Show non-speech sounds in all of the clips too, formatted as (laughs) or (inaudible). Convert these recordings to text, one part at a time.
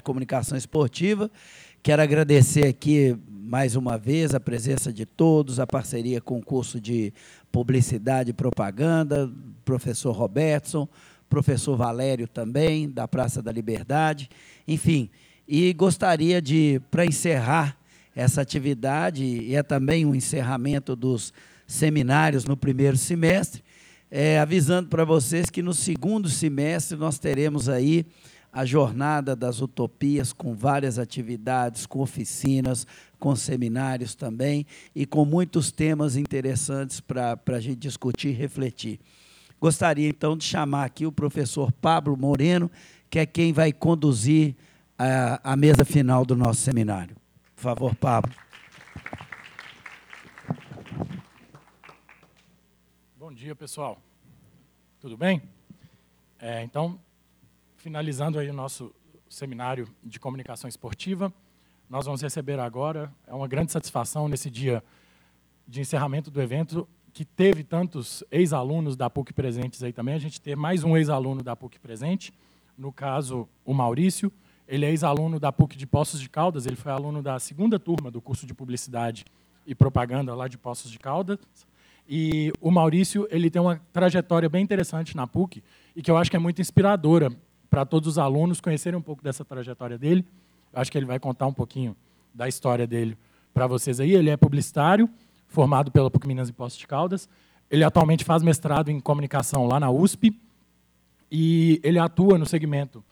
de Comunicação Esportiva. Quero agradecer aqui mais uma vez a presença de todos, a parceria com o curso de Publicidade e Propaganda, professor Robertson, professor Valério também, da Praça da Liberdade, enfim. E gostaria de, para encerrar essa atividade, e é também um encerramento dos seminários no primeiro semestre, é, avisando para vocês que no segundo semestre nós teremos aí a jornada das utopias com várias atividades, com oficinas, com seminários também e com muitos temas interessantes para a gente discutir e refletir. Gostaria então de chamar aqui o professor Pablo Moreno, que é quem vai conduzir a, a mesa final do nosso seminário. Por favor, Pablo. Bom dia, pessoal. Tudo bem? É, então, finalizando aí o nosso seminário de comunicação esportiva, nós vamos receber agora, é uma grande satisfação nesse dia de encerramento do evento, que teve tantos ex-alunos da PUC presentes aí também, a gente ter mais um ex-aluno da PUC presente, no caso, o Maurício, ele é ex-aluno da PUC de Poços de Caldas, ele foi aluno da segunda turma do curso de Publicidade e Propaganda lá de Poços de Caldas, e o Maurício ele tem uma trajetória bem interessante na PUC e que eu acho que é muito inspiradora para todos os alunos conhecerem um pouco dessa trajetória dele. Acho que ele vai contar um pouquinho da história dele para vocês aí. Ele é publicitário, formado pela PUC Minas e Poços de Caldas. Ele atualmente faz mestrado em comunicação lá na USP e ele atua no segmento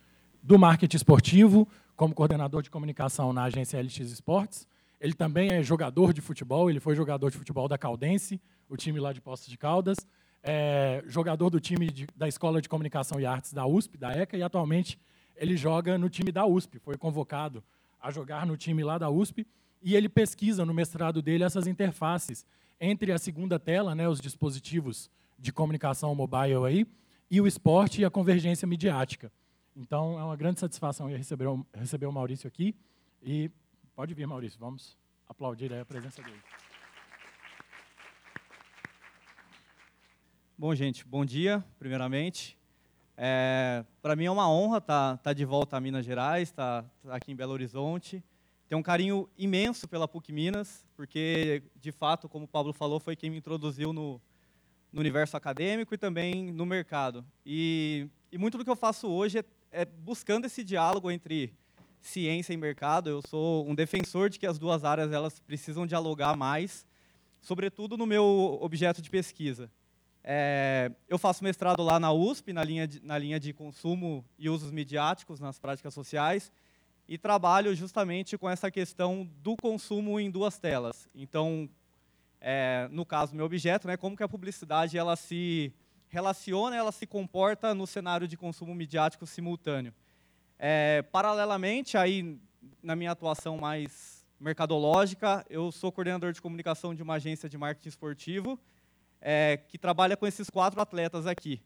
do marketing esportivo como coordenador de comunicação na agência LX Esportes. Ele também é jogador de futebol, ele foi jogador de futebol da Caldense, o time lá de Poços de Caldas, é jogador do time de, da Escola de Comunicação e Artes da USP, da ECA, e atualmente ele joga no time da USP, foi convocado a jogar no time lá da USP, e ele pesquisa no mestrado dele essas interfaces entre a segunda tela, né, os dispositivos de comunicação mobile aí, e o esporte e a convergência midiática. Então, é uma grande satisfação receber, receber o Maurício aqui, e pode vir, Maurício, vamos aplaudir a presença dele. Bom, gente, bom dia, primeiramente. É, Para mim é uma honra estar tá, tá de volta a Minas Gerais, estar tá, tá aqui em Belo Horizonte. Tenho um carinho imenso pela PUC Minas, porque, de fato, como o Pablo falou, foi quem me introduziu no, no universo acadêmico e também no mercado. E, e muito do que eu faço hoje é, é buscando esse diálogo entre ciência e mercado. Eu sou um defensor de que as duas áreas elas precisam dialogar mais, sobretudo no meu objeto de pesquisa. É, eu faço mestrado lá na USP, na linha, de, na linha de consumo e usos midiáticos nas práticas sociais, e trabalho justamente com essa questão do consumo em duas telas. Então, é, no caso, meu objeto, né, como que a publicidade ela se relaciona, ela se comporta no cenário de consumo midiático simultâneo. É, paralelamente, aí, na minha atuação mais mercadológica, eu sou coordenador de comunicação de uma agência de marketing esportivo, é, que trabalha com esses quatro atletas aqui.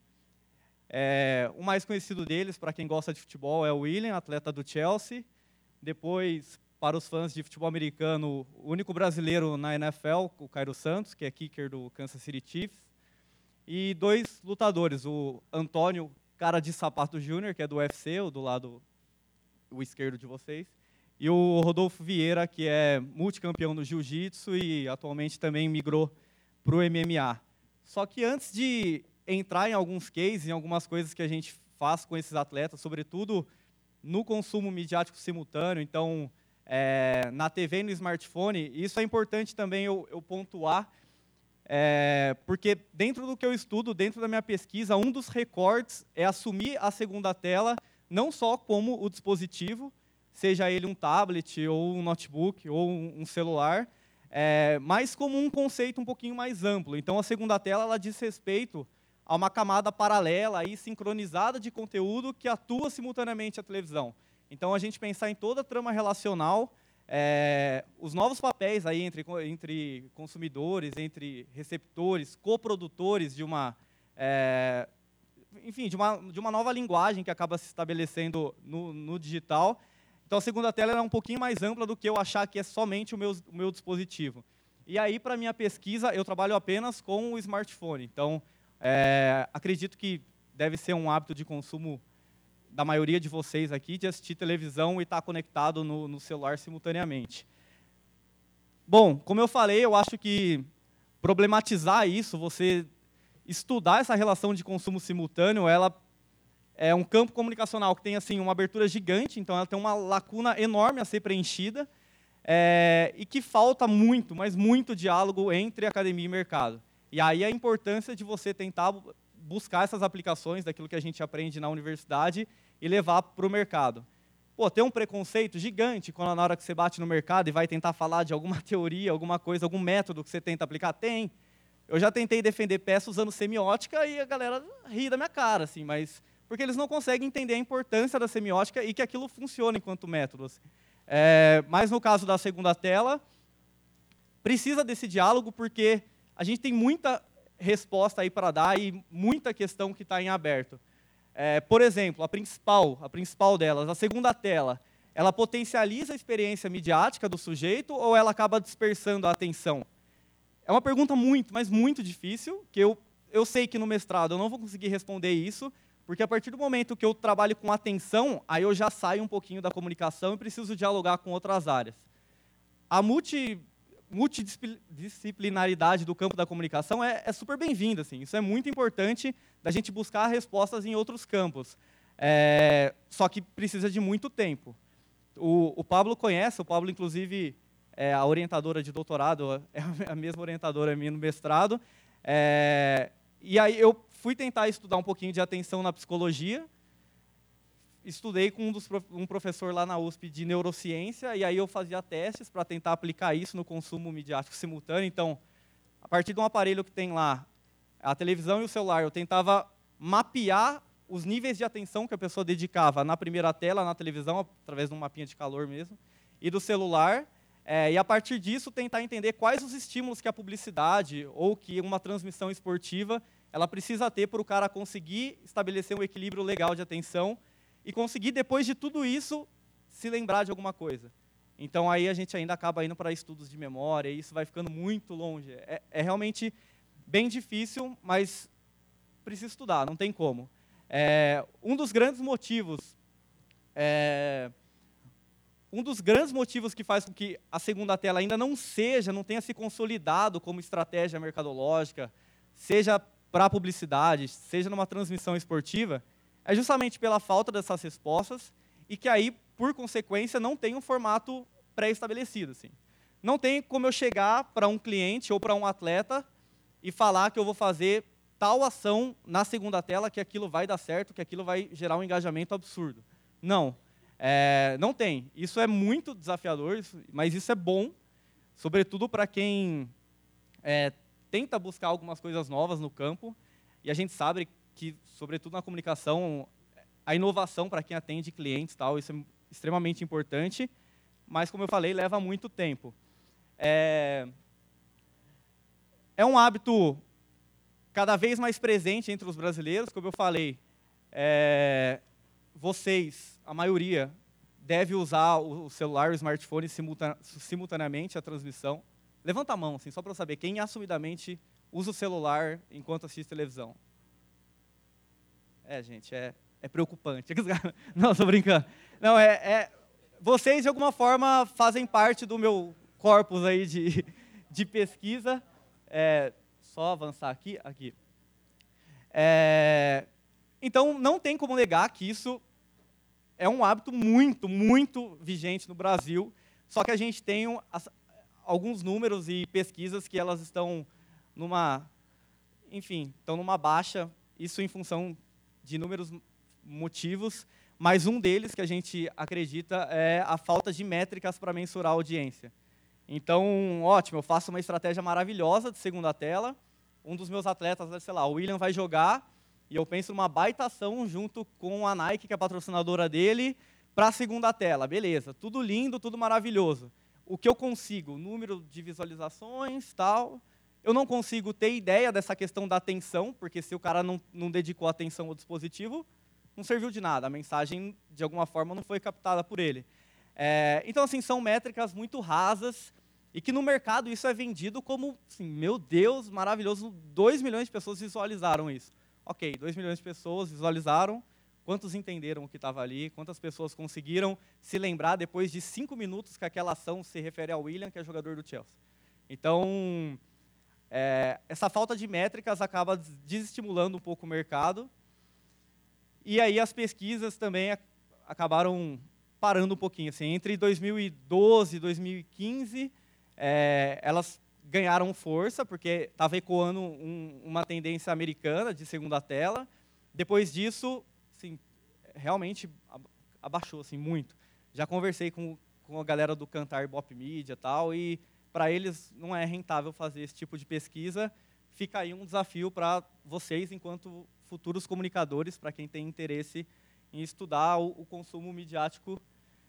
É, o mais conhecido deles, para quem gosta de futebol, é o William, atleta do Chelsea. Depois, para os fãs de futebol americano, o único brasileiro na NFL, o Cairo Santos, que é kicker do Kansas City Chiefs. E dois lutadores, o Antônio, cara de sapato júnior, que é do UFC, o do lado o esquerdo de vocês, e o Rodolfo Vieira, que é multicampeão no jiu-jitsu e atualmente também migrou para o MMA. Só que antes de entrar em alguns cases, em algumas coisas que a gente faz com esses atletas, sobretudo no consumo midiático simultâneo, então é, na TV e no smartphone, isso é importante também eu, eu pontuar, é, porque dentro do que eu estudo, dentro da minha pesquisa, um dos recortes é assumir a segunda tela não só como o dispositivo, seja ele um tablet ou um notebook ou um celular, é, mas como um conceito um pouquinho mais amplo. Então, a segunda tela ela diz respeito a uma camada paralela e sincronizada de conteúdo que atua simultaneamente à televisão. Então, a gente pensar em toda a trama relacional, é, os novos papéis aí entre, entre consumidores, entre receptores, coprodutores de uma, é, enfim, de uma, de uma nova linguagem que acaba se estabelecendo no, no digital, então a segunda tela é um pouquinho mais ampla do que eu achar que é somente o meu, o meu dispositivo. E aí, para minha pesquisa, eu trabalho apenas com o smartphone. Então, é, acredito que deve ser um hábito de consumo da maioria de vocês aqui de assistir televisão e estar tá conectado no, no celular simultaneamente. Bom, como eu falei, eu acho que problematizar isso, você estudar essa relação de consumo simultâneo, ela é um campo comunicacional que tem assim uma abertura gigante, então ela tem uma lacuna enorme a ser preenchida é, e que falta muito, mas muito diálogo entre academia e mercado. E aí a importância de você tentar buscar essas aplicações daquilo que a gente aprende na universidade e levar para o mercado. Pô, tem um preconceito gigante quando na hora que você bate no mercado e vai tentar falar de alguma (laughs) teoria, alguma coisa, algum método que você tenta aplicar. Tem. Eu já tentei defender peça usando semiótica e a galera ri da minha cara, assim, mas porque eles não conseguem entender a importância da semiótica e que aquilo funciona enquanto método. É, mas no caso da segunda tela, precisa desse diálogo porque a gente tem muita resposta aí para dar e muita questão que está em aberto. É, por exemplo, a principal, a principal delas, a segunda tela, ela potencializa a experiência midiática do sujeito ou ela acaba dispersando a atenção? É uma pergunta muito, mas muito difícil, que eu, eu sei que no mestrado eu não vou conseguir responder isso, porque a partir do momento que eu trabalho com atenção, aí eu já saio um pouquinho da comunicação e preciso dialogar com outras áreas. A multi multidisciplinaridade do campo da comunicação é, é super bem-vinda. Assim. Isso é muito importante da gente buscar respostas em outros campos. É, só que precisa de muito tempo. O, o Pablo conhece, o Pablo, inclusive, é a orientadora de doutorado, (laughs) é a mesma orientadora minha no mestrado. É, e aí eu fui tentar estudar um pouquinho de atenção na psicologia, estudei com um, dos, um, professor lá na USP de neurociência, e aí eu fazia testes para tentar aplicar isso no consumo midiático simultâneo. Então, a partir de um aparelho que tem lá, a televisão e o celular, eu tentava mapear os níveis de atenção que a pessoa dedicava na primeira tela, na televisão, através de um mapinha de calor mesmo, e do celular, é, e a partir disso tentar entender quais os estímulos que a publicidade ou que uma transmissão esportiva ela precisa ter para o cara conseguir estabelecer um equilíbrio legal de atenção e conseguir, depois de tudo isso, se lembrar de alguma coisa. Então, aí a gente ainda acaba indo para estudos de memória, e isso vai ficando muito longe. É, é realmente bem difícil, mas precisa estudar, não tem como. É, um dos grandes motivos, é, um dos grandes motivos que faz com que a segunda tela ainda não seja, não tenha se consolidado como estratégia mercadológica, seja para a publicidade, seja numa transmissão esportiva, é justamente pela falta dessas respostas e que aí, por consequência, não tem um formato pré-estabelecido. Assim. Não tem como eu chegar para um cliente ou para um atleta e falar que eu vou fazer tal ação na segunda tela, que aquilo vai dar certo, que aquilo vai gerar um engajamento absurdo. Não. É, não tem. Isso é muito desafiador, mas isso é bom, sobretudo para quem é, tenta buscar algumas coisas novas no campo. E a gente sabe que, sobretudo na comunicação, a inovação para quem atende clientes, tal, isso é extremamente importante, mas, como eu falei, leva muito tempo. É, é um hábito cada vez mais presente entre os brasileiros, como eu falei, é, vocês, a maioria, deve usar o celular, o smartphone simultaneamente a transmissão. Levanta a mão, assim, só para eu saber quem assumidamente usa o celular enquanto assiste televisão. É, gente, é, é preocupante. (laughs) Não, estou brincando. Não, é, é, Vocês, de alguma forma, fazem parte do meu corpus aí de, (laughs) de pesquisa. É, só avançar aqui. aqui. É, então, não tem como negar que isso é um hábito muito, muito vigente no Brasil. Só que a gente tem alguns números e pesquisas que elas estão numa, enfim, estão numa baixa. Isso em função de inúmeros motivos, mas um deles que a gente acredita é a falta de métricas para mensurar a audiência. Então, ótimo, eu faço uma estratégia maravilhosa de segunda tela. Um dos meus atletas, sei lá, o William vai jogar e eu penso numa baita ação junto com a Nike, que é a patrocinadora dele, para a segunda tela. Beleza, tudo lindo, tudo maravilhoso. O que eu consigo? Número de visualizações, tal. Eu não consigo ter ideia dessa questão da atenção, porque se o cara não, não dedicou atenção ao dispositivo, não serviu de nada. A mensagem, de alguma forma, não foi captada por ele. É, então, assim, são métricas muito rasas e que no mercado isso é vendido como, assim, meu Deus, maravilhoso, 2 milhões de pessoas visualizaram isso. Ok, 2 milhões de pessoas visualizaram, quantos entenderam o que estava ali, quantas pessoas conseguiram se lembrar depois de cinco minutos que aquela ação se refere ao William, que é jogador do Chelsea. Então, é, essa falta de métricas acaba desestimulando um pouco o mercado. E aí as pesquisas também acabaram parando um pouquinho. Assim, entre 2012 e 2015, é, elas ganharam força, porque estava ecoando um, uma tendência americana de segunda tela. Depois disso, assim, realmente abaixou assim, muito. Já conversei com, com a galera do Cantar Bop Media tal, e para eles não é rentável fazer esse tipo de pesquisa. Fica aí um desafio para vocês, enquanto futuros comunicadores, para quem tem interesse em estudar o, o consumo midiático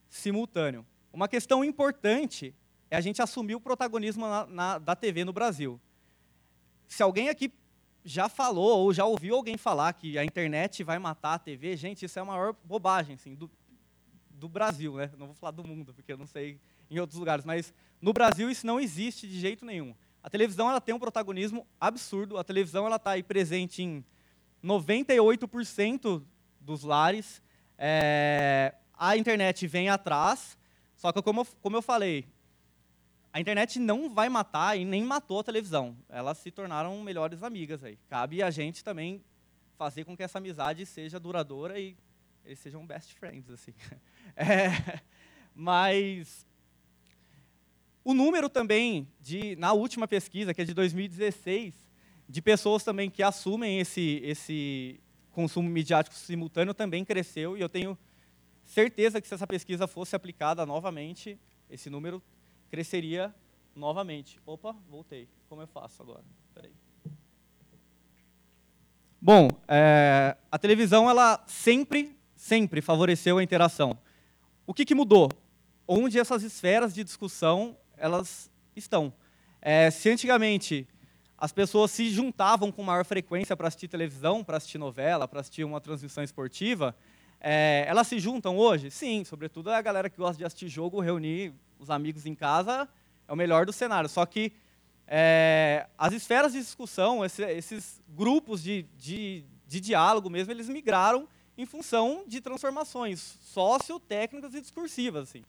simultâneo. Uma questão importante é a gente assumir o protagonismo na, na, da TV no Brasil. Se alguém aqui já falou ou já ouviu alguém falar que a internet vai matar a TV, gente, isso é a maior bobagem assim, do, do Brasil. Né? Não vou falar do mundo, porque eu não sei em outros lugares, mas no Brasil isso não existe de jeito nenhum. A televisão ela tem um protagonismo absurdo, a televisão está aí presente em 98% dos lares, é, a internet vem atrás, só que como, como eu falei, a internet não vai matar e nem matou a televisão. Elas se tornaram melhores amigas aí. Cabe a gente também fazer com que essa amizade seja duradoura e eles sejam best friends assim. (laughs) É, mas o número também de na última pesquisa, que é de 2016, de pessoas também que assumem esse esse consumo midiático simultâneo também cresceu e eu tenho certeza que se essa pesquisa fosse aplicada novamente, esse número cresceria novamente. Opa, voltei. Como eu faço agora? Peraí. Bom, é, a televisão ela sempre, sempre favoreceu a interação. O que, que mudou? Onde essas esferas de discussão elas estão? É, se antigamente as pessoas se juntavam com maior frequência para assistir televisão, para assistir novela, para assistir uma transmissão esportiva, é, elas se juntam hoje? Sim, sobretudo a galera que gosta de assistir jogo, reunir os amigos em casa, é o melhor do cenário. Só que é, as esferas de discussão, esse, esses grupos de, de, de diálogo mesmo, eles migraram em função de transformações sociotécnicas e discursivas. Assim.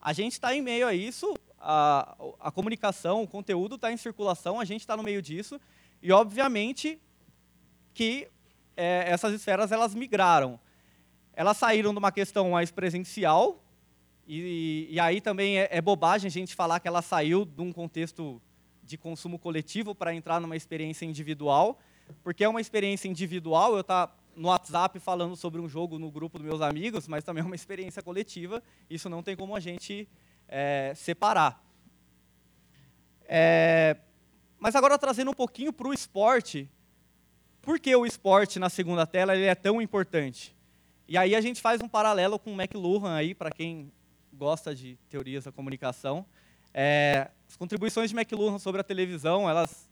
A gente está em meio a isso, a, a comunicação, o conteúdo está em circulação, a gente está no meio disso, e obviamente que é, essas esferas elas migraram. Elas saíram de uma questão mais presencial, e, e aí também é, é, bobagem a gente falar que ela saiu de um contexto de consumo coletivo para entrar numa experiência individual, porque é uma experiência individual, eu estar tá no WhatsApp falando sobre um jogo no grupo dos meus amigos, mas também é uma experiência coletiva, isso não tem como a gente é, separar. É, mas agora trazendo um pouquinho para o esporte, por que o esporte na segunda tela ele é tão importante? E aí a gente faz um paralelo com o McLuhan aí, para quem gosta de teorias da comunicação. É, as contribuições de McLuhan sobre a televisão, elas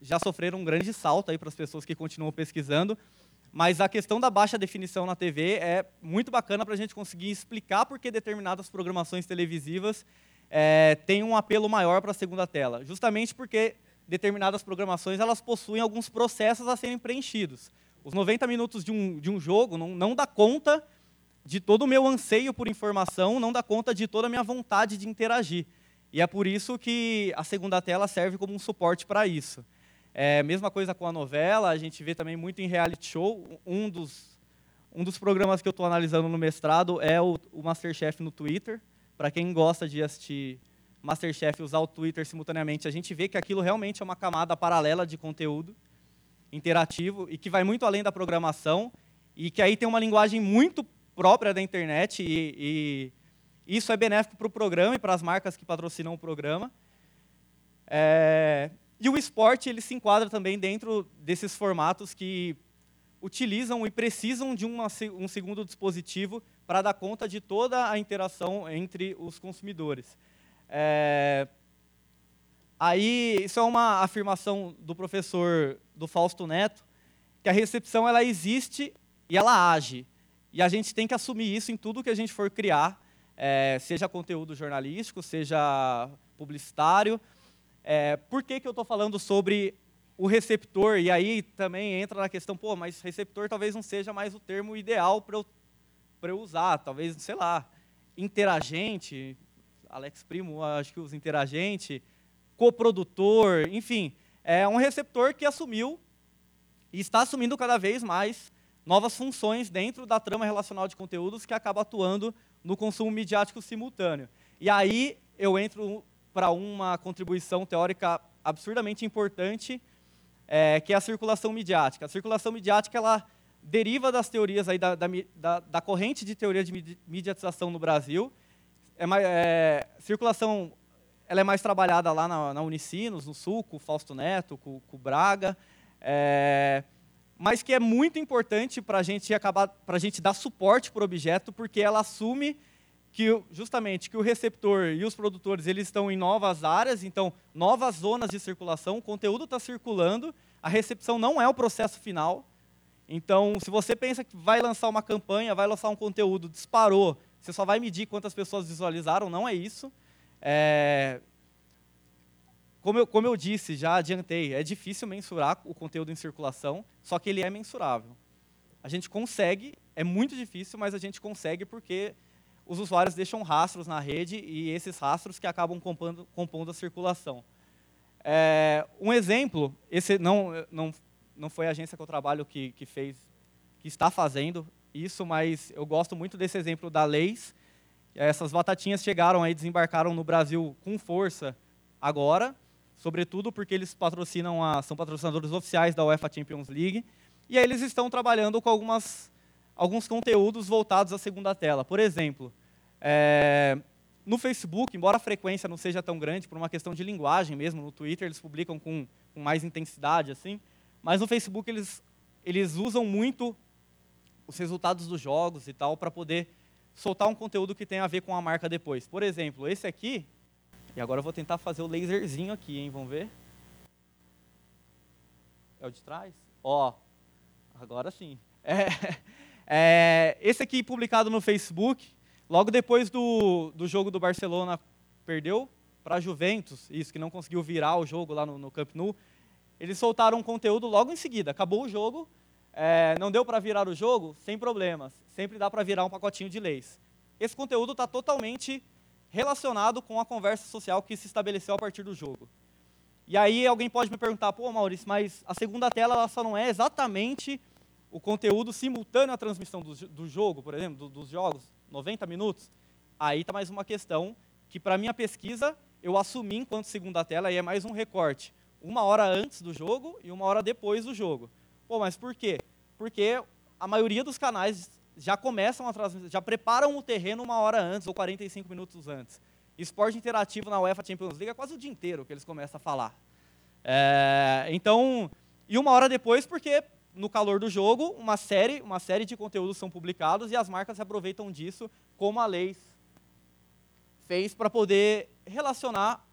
já sofreram um grande salto aí para as pessoas que continuam pesquisando, mas a questão da baixa definição na TV é muito bacana para a gente conseguir explicar por que determinadas programações televisivas é, têm um apelo maior para a segunda tela. Justamente porque determinadas programações elas possuem alguns processos a serem preenchidos. Os 90 minutos de um, de um jogo não, não dá conta de todo o meu anseio por informação, não dá conta de toda a minha vontade de interagir. E é por isso que a segunda tela serve como um suporte para isso. É, mesma coisa com a novela, a gente vê também muito em reality show. Um dos, um dos programas que eu estou analisando no mestrado é o, o Masterchef no Twitter. Para quem gosta de assistir Masterchef usar o Twitter simultaneamente, a gente vê que aquilo realmente é uma camada paralela de conteúdo interativo e que vai muito além da programação e que aí tem uma linguagem muito própria da internet e, e isso é benéfico para o programa e para as marcas que patrocinam o programa. É, e o esporte ele se enquadra também dentro desses formatos que utilizam e precisam de uma, um segundo dispositivo para dar conta de toda a interação entre os consumidores. É, Aí, isso é uma afirmação do professor do Fausto Neto, que a recepção ela existe e ela age. E a gente tem que assumir isso em tudo que a gente for criar, é, seja conteúdo jornalístico, seja publicitário. É, por que, que eu estou falando sobre o receptor, e aí também entra na questão, pô, mas receptor talvez não seja mais o termo ideal para eu, eu usar, talvez, sei lá, interagente, Alex Primo, acho que usa interagente, coprodutor, enfim, é um receptor que assumiu e está assumindo cada vez mais novas funções dentro da trama relacional de conteúdos que acaba atuando no consumo midiático simultâneo. E aí eu entro para uma contribuição teórica absurdamente importante, é, que é a circulação midiática. A circulação midiática ela deriva das teorias aí da, da, da, da corrente de teoria de mediatização no Brasil. É, é, circulação ela é mais trabalhada lá na, na Unicinos, no Sul, com o Fausto Neto, com, o Braga, é, mas que é muito importante para a gente acabar, para a gente dar suporte para o objeto, porque ela assume que justamente que o receptor e os produtores eles estão em novas áreas, então novas zonas de circulação, o conteúdo está circulando, a recepção não é o processo final. Então, se você pensa que vai lançar uma campanha, vai lançar um conteúdo, disparou, você só vai medir quantas pessoas visualizaram, não é isso. É... Como, eu, como eu disse, já adiantei, é difícil mensurar o conteúdo em circulação, só que ele é mensurável. A gente consegue, é muito difícil, mas a gente consegue porque os usuários deixam rastros na rede e esses rastros que acabam compondo, compondo a circulação. É, um exemplo, esse não, não, não foi a agência que eu trabalho que, que fez, que está fazendo isso, mas eu gosto muito desse exemplo da Leis. Essas batatinhas chegaram aí, desembarcaram no Brasil com força agora, sobretudo porque eles patrocinam a, são patrocinadores oficiais da UEFA Champions League, e aí eles estão trabalhando com algumas alguns conteúdos voltados à segunda tela. Por exemplo, é, no Facebook, embora a frequência não seja tão grande, por uma questão de linguagem mesmo, no Twitter eles publicam com, com mais intensidade, assim, mas no Facebook eles, eles usam muito os resultados dos jogos e tal para poder soltar um conteúdo que tem a ver com a marca depois. Por exemplo, esse aqui, e agora eu vou tentar fazer o laserzinho aqui, hein, vamos ver? É o de trás? Ó, agora sim. (laughs) É, é, esse aqui publicado no Facebook, logo depois do, do jogo do Barcelona, perdeu para a Juventus, isso, que não conseguiu virar o jogo lá no, no Camp Nou, eles soltaram um conteúdo logo em seguida. Acabou o jogo, é, não deu para virar o jogo, sem problemas. Sempre dá para virar um pacotinho de leis. Esse conteúdo está totalmente relacionado com a conversa social que se estabeleceu a partir do jogo. E aí alguém pode me perguntar, pô, Maurício, mas a segunda tela ela só não é exatamente o conteúdo simultâneo à transmissão do, do jogo, por exemplo, do, dos jogos, 90 minutos, aí está mais uma questão que, para minha pesquisa, eu assumi enquanto segunda tela, e é mais um recorte. Uma hora antes do jogo e uma hora depois do jogo. Pô, mas por quê? Porque a maioria dos canais já começam a transmitir, já preparam o terreno uma hora antes ou 45 minutos antes. Esporte interativo na UEFA Champions League é quase o dia inteiro que eles começam a falar. É, então, e uma hora depois, porque no calor do jogo, uma série, uma série de conteúdos são publicados e as marcas se aproveitam disso, como a Leis fez para poder relacionar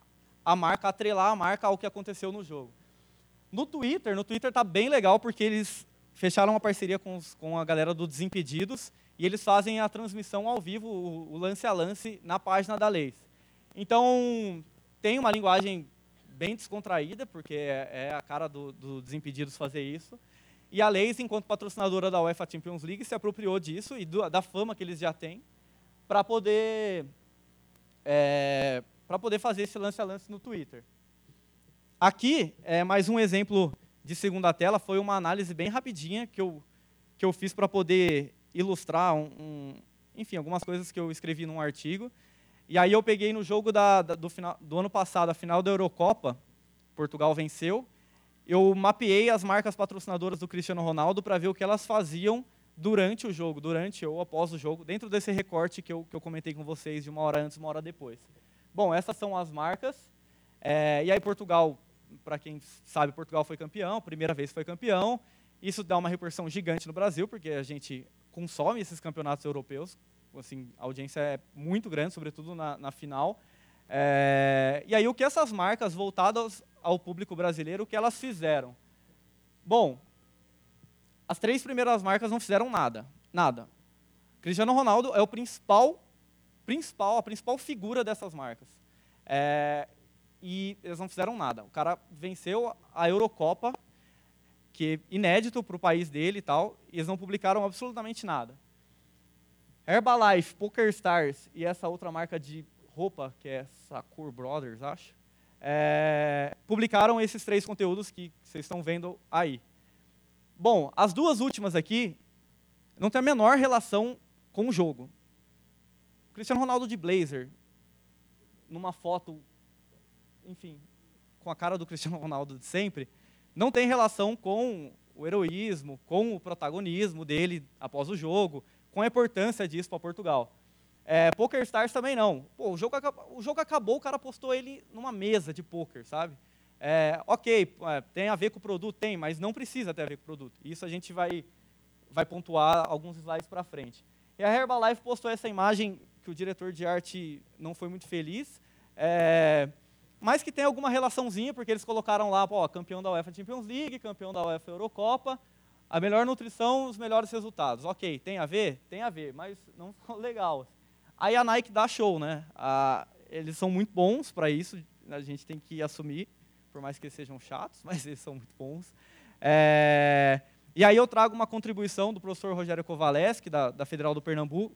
a marca, atrelar a marca ao que aconteceu no jogo. No Twitter, no Twitter está bem legal porque eles fecharam uma parceria com, os, com, a galera do Desimpedidos e eles fazem a transmissão ao vivo, o, o lance a lance, na página da Leis. Então, tem uma linguagem bem descontraída, porque é, é a cara do, do Desimpedidos fazer isso. E a Leis, enquanto patrocinadora da UEFA Champions League, se apropriou disso e do, da fama que eles já têm para poder é, poder fazer esse lance a lance no Twitter. Aqui é mais um exemplo de segunda tela, foi uma análise bem rapidinha que eu que eu fiz para poder ilustrar um, um, enfim, algumas coisas que eu escrevi num artigo. E aí eu peguei no jogo da, da, do, final, do ano passado, a final da Eurocopa, Portugal venceu, eu mapeei as marcas patrocinadoras do Cristiano Ronaldo para ver o que elas faziam durante o jogo, durante ou após o jogo, dentro desse recorte que eu, que eu comentei com vocês de uma hora antes, uma hora depois. Bom, essas são as marcas. É, e aí Portugal, para quem sabe, Portugal foi campeão, primeira vez foi campeão. Isso dá uma repercussão gigante no Brasil, porque a gente consome esses campeonatos europeus. Assim, a audiência é muito grande, sobretudo na, na final. É, e aí o que essas marcas voltadas ao público brasileiro, o que elas fizeram? Bom, as três primeiras marcas não fizeram nada, nada. Cristiano Ronaldo é o principal, principal, a principal figura dessas marcas. É, e eles não fizeram nada. O cara venceu a Eurocopa, que é inédito para o país dele e tal, e eles não publicaram absolutamente nada. Herbalife, PokerStars e essa outra marca de roupa, que é Sakur Brothers, acho, é, publicaram esses três conteúdos que vocês estão vendo aí. Bom, as duas últimas aqui não tem a menor relação com o jogo. Cristiano Ronaldo de blazer, numa foto, enfim, com a cara do Cristiano Ronaldo de sempre, não tem relação com o heroísmo, com o protagonismo dele após o jogo, com a importância disso para Portugal. É, Poker Stars também não. Pô, o, jogo, o jogo acabou, o cara postou ele numa mesa de poker, sabe? É, ok, é, tem a ver com o produto? Tem, mas não precisa ter a ver com o produto. Isso a gente vai, vai pontuar alguns slides para frente. E a Herbalife postou essa imagem que o diretor de arte não foi muito feliz, é, mas que tem alguma relaçãozinha, porque eles colocaram lá, pô, campeão da UEFA Champions League, campeão da UEFA Eurocopa, a melhor nutrição, os melhores resultados. Ok, tem a ver? Tem a ver, mas não ficou (laughs) legal. Aí a Nike dá show, né? A, eles são muito bons para isso, a gente tem que assumir, por mais que eles sejam chatos, (laughs) mas eles são muito bons. É, e aí eu trago uma contribuição do professor Rogério Kovaleski, da, da Federal do Pernambuco,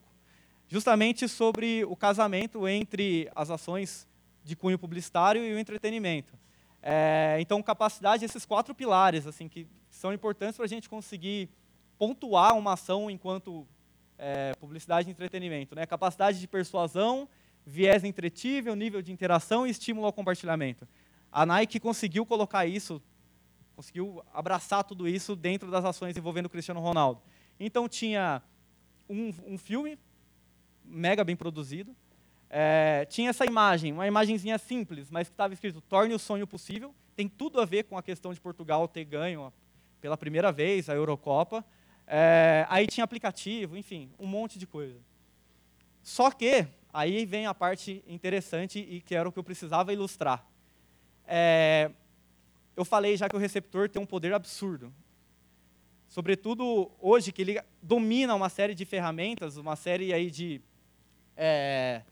justamente sobre o casamento entre as ações de cunho publicitário e o entretenimento. É, então, capacidade, esses quatro pilares, assim, que são importantes para a gente conseguir pontuar uma ação enquanto é, publicidade e entretenimento. Né? Capacidade de persuasão, viés entretível, nível de interação e estímulo ao compartilhamento. A Nike conseguiu colocar isso, conseguiu abraçar tudo isso dentro das ações envolvendo o Cristiano Ronaldo. Então tinha um, um filme mega bem produzido, é, tinha essa imagem, uma imagenzinha simples, mas que estava escrito torne o sonho possível. Tem tudo a ver com a questão de Portugal ter ganho pela primeira vez a Eurocopa. É, aí tinha aplicativo, enfim, um monte de coisa. Só que, aí vem a parte interessante e que era o que eu precisava ilustrar. É, eu falei já que o receptor tem um poder absurdo. Sobretudo hoje, que ele domina uma série de ferramentas, uma série aí de, é,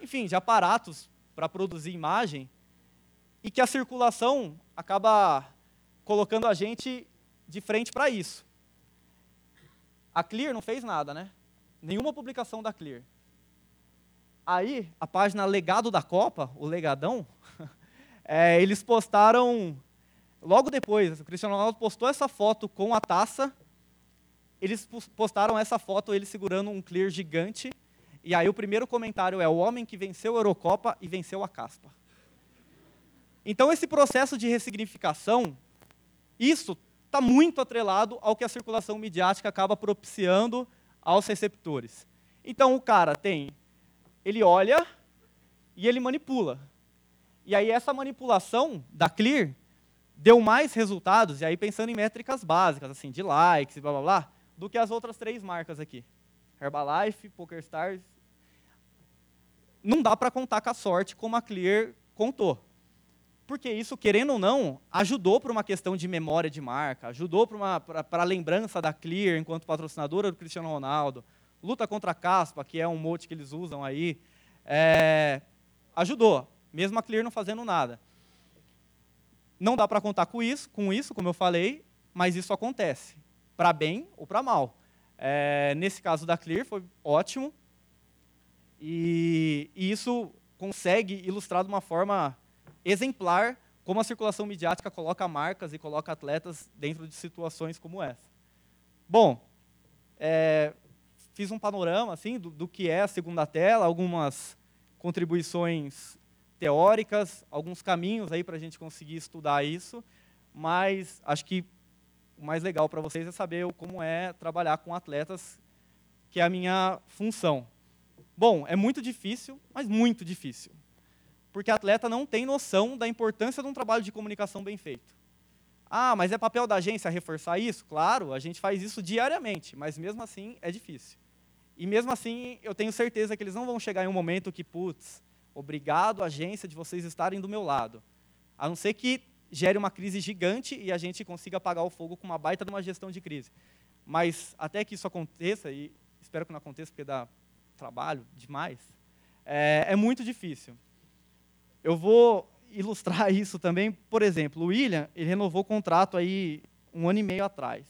enfim, de aparatos para produzir imagem, e que a circulação acaba colocando a gente de frente para isso. A Clear não fez nada, né? Nenhuma publicação da Clear. Aí, a página Legado da Copa, o Legadão, (laughs) é, eles postaram, logo depois, o Cristiano Ronaldo postou essa foto com a taça, eles postaram essa foto, ele segurando um Clear gigante, e aí o primeiro comentário é o homem que venceu a Eurocopa e venceu a caspa. Então, esse processo de ressignificação, isso está muito atrelado ao que a circulação midiática acaba propiciando aos receptores. Então, o cara tem, ele olha e ele manipula. E aí, essa manipulação da Clear deu mais resultados, e aí pensando em métricas básicas, assim, de likes e blá blá blá, do que as outras três marcas aqui. Herbalife, PokerStars. Não dá para contar com a sorte como a Clear contou. Porque isso, querendo ou não, ajudou para uma questão de memória de marca, ajudou para a lembrança da Clear enquanto patrocinadora do Cristiano Ronaldo, luta contra a caspa, que é um mote que eles usam aí, é, ajudou, mesmo a Clear não fazendo nada. Não dá para contar com isso, com isso, como eu falei, mas isso acontece, para bem ou para mal. É, nesse caso da Clear foi ótimo, e, e isso consegue ilustrar de uma forma exemplar como a circulação midiática coloca marcas e coloca atletas dentro de situações como essa. Bom, é, fiz um panorama assim do, do, que é a segunda tela, algumas contribuições teóricas, alguns caminhos aí para a gente conseguir estudar isso, mas acho que o mais legal para vocês é saber como é trabalhar com atletas, que é a minha função. Bom, é muito difícil, mas muito difícil porque atleta não tem noção da importância de um trabalho de comunicação bem feito. Ah, mas é papel da agência reforçar isso? Claro, a gente faz isso diariamente, mas mesmo assim é difícil. E mesmo assim, eu tenho certeza que eles não vão chegar em um momento que, putz, obrigado, agência, de vocês estarem do meu lado. A não ser que gere uma crise gigante e a gente consiga apagar o fogo com uma baita de uma gestão de crise. Mas até que isso aconteça, e espero que não aconteça porque dá trabalho demais, é, é muito difícil. Eu vou ilustrar (laughs) isso também, por exemplo, o William, ele renovou o contrato aí um ano e meio atrás.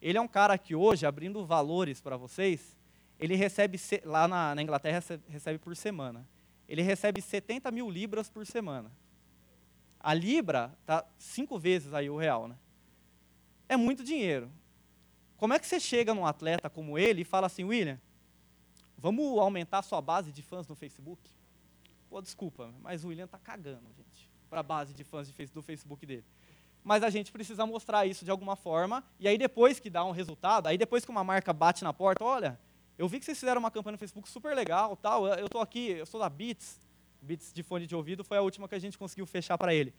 Ele é um cara que hoje, abrindo valores para vocês, ele recebe, lá na, na Inglaterra, recebe por semana. Ele recebe 70 mil libras por semana. A libra está cinco vezes aí o real, né? É muito dinheiro. Como é que você chega num atleta como ele e fala assim, William, vamos aumentar sua base de fãs no Facebook? Pô, desculpa, mas o William está cagando, gente, para a base de fãs do Facebook dele. Mas a gente precisa mostrar isso de alguma forma, e aí depois que dá um resultado, aí depois que uma marca bate na porta, olha, eu vi que vocês fizeram uma campanha no Facebook super legal, tal, eu estou aqui, eu sou da Beats, Beats de fone de ouvido foi a última que a gente conseguiu fechar para ele.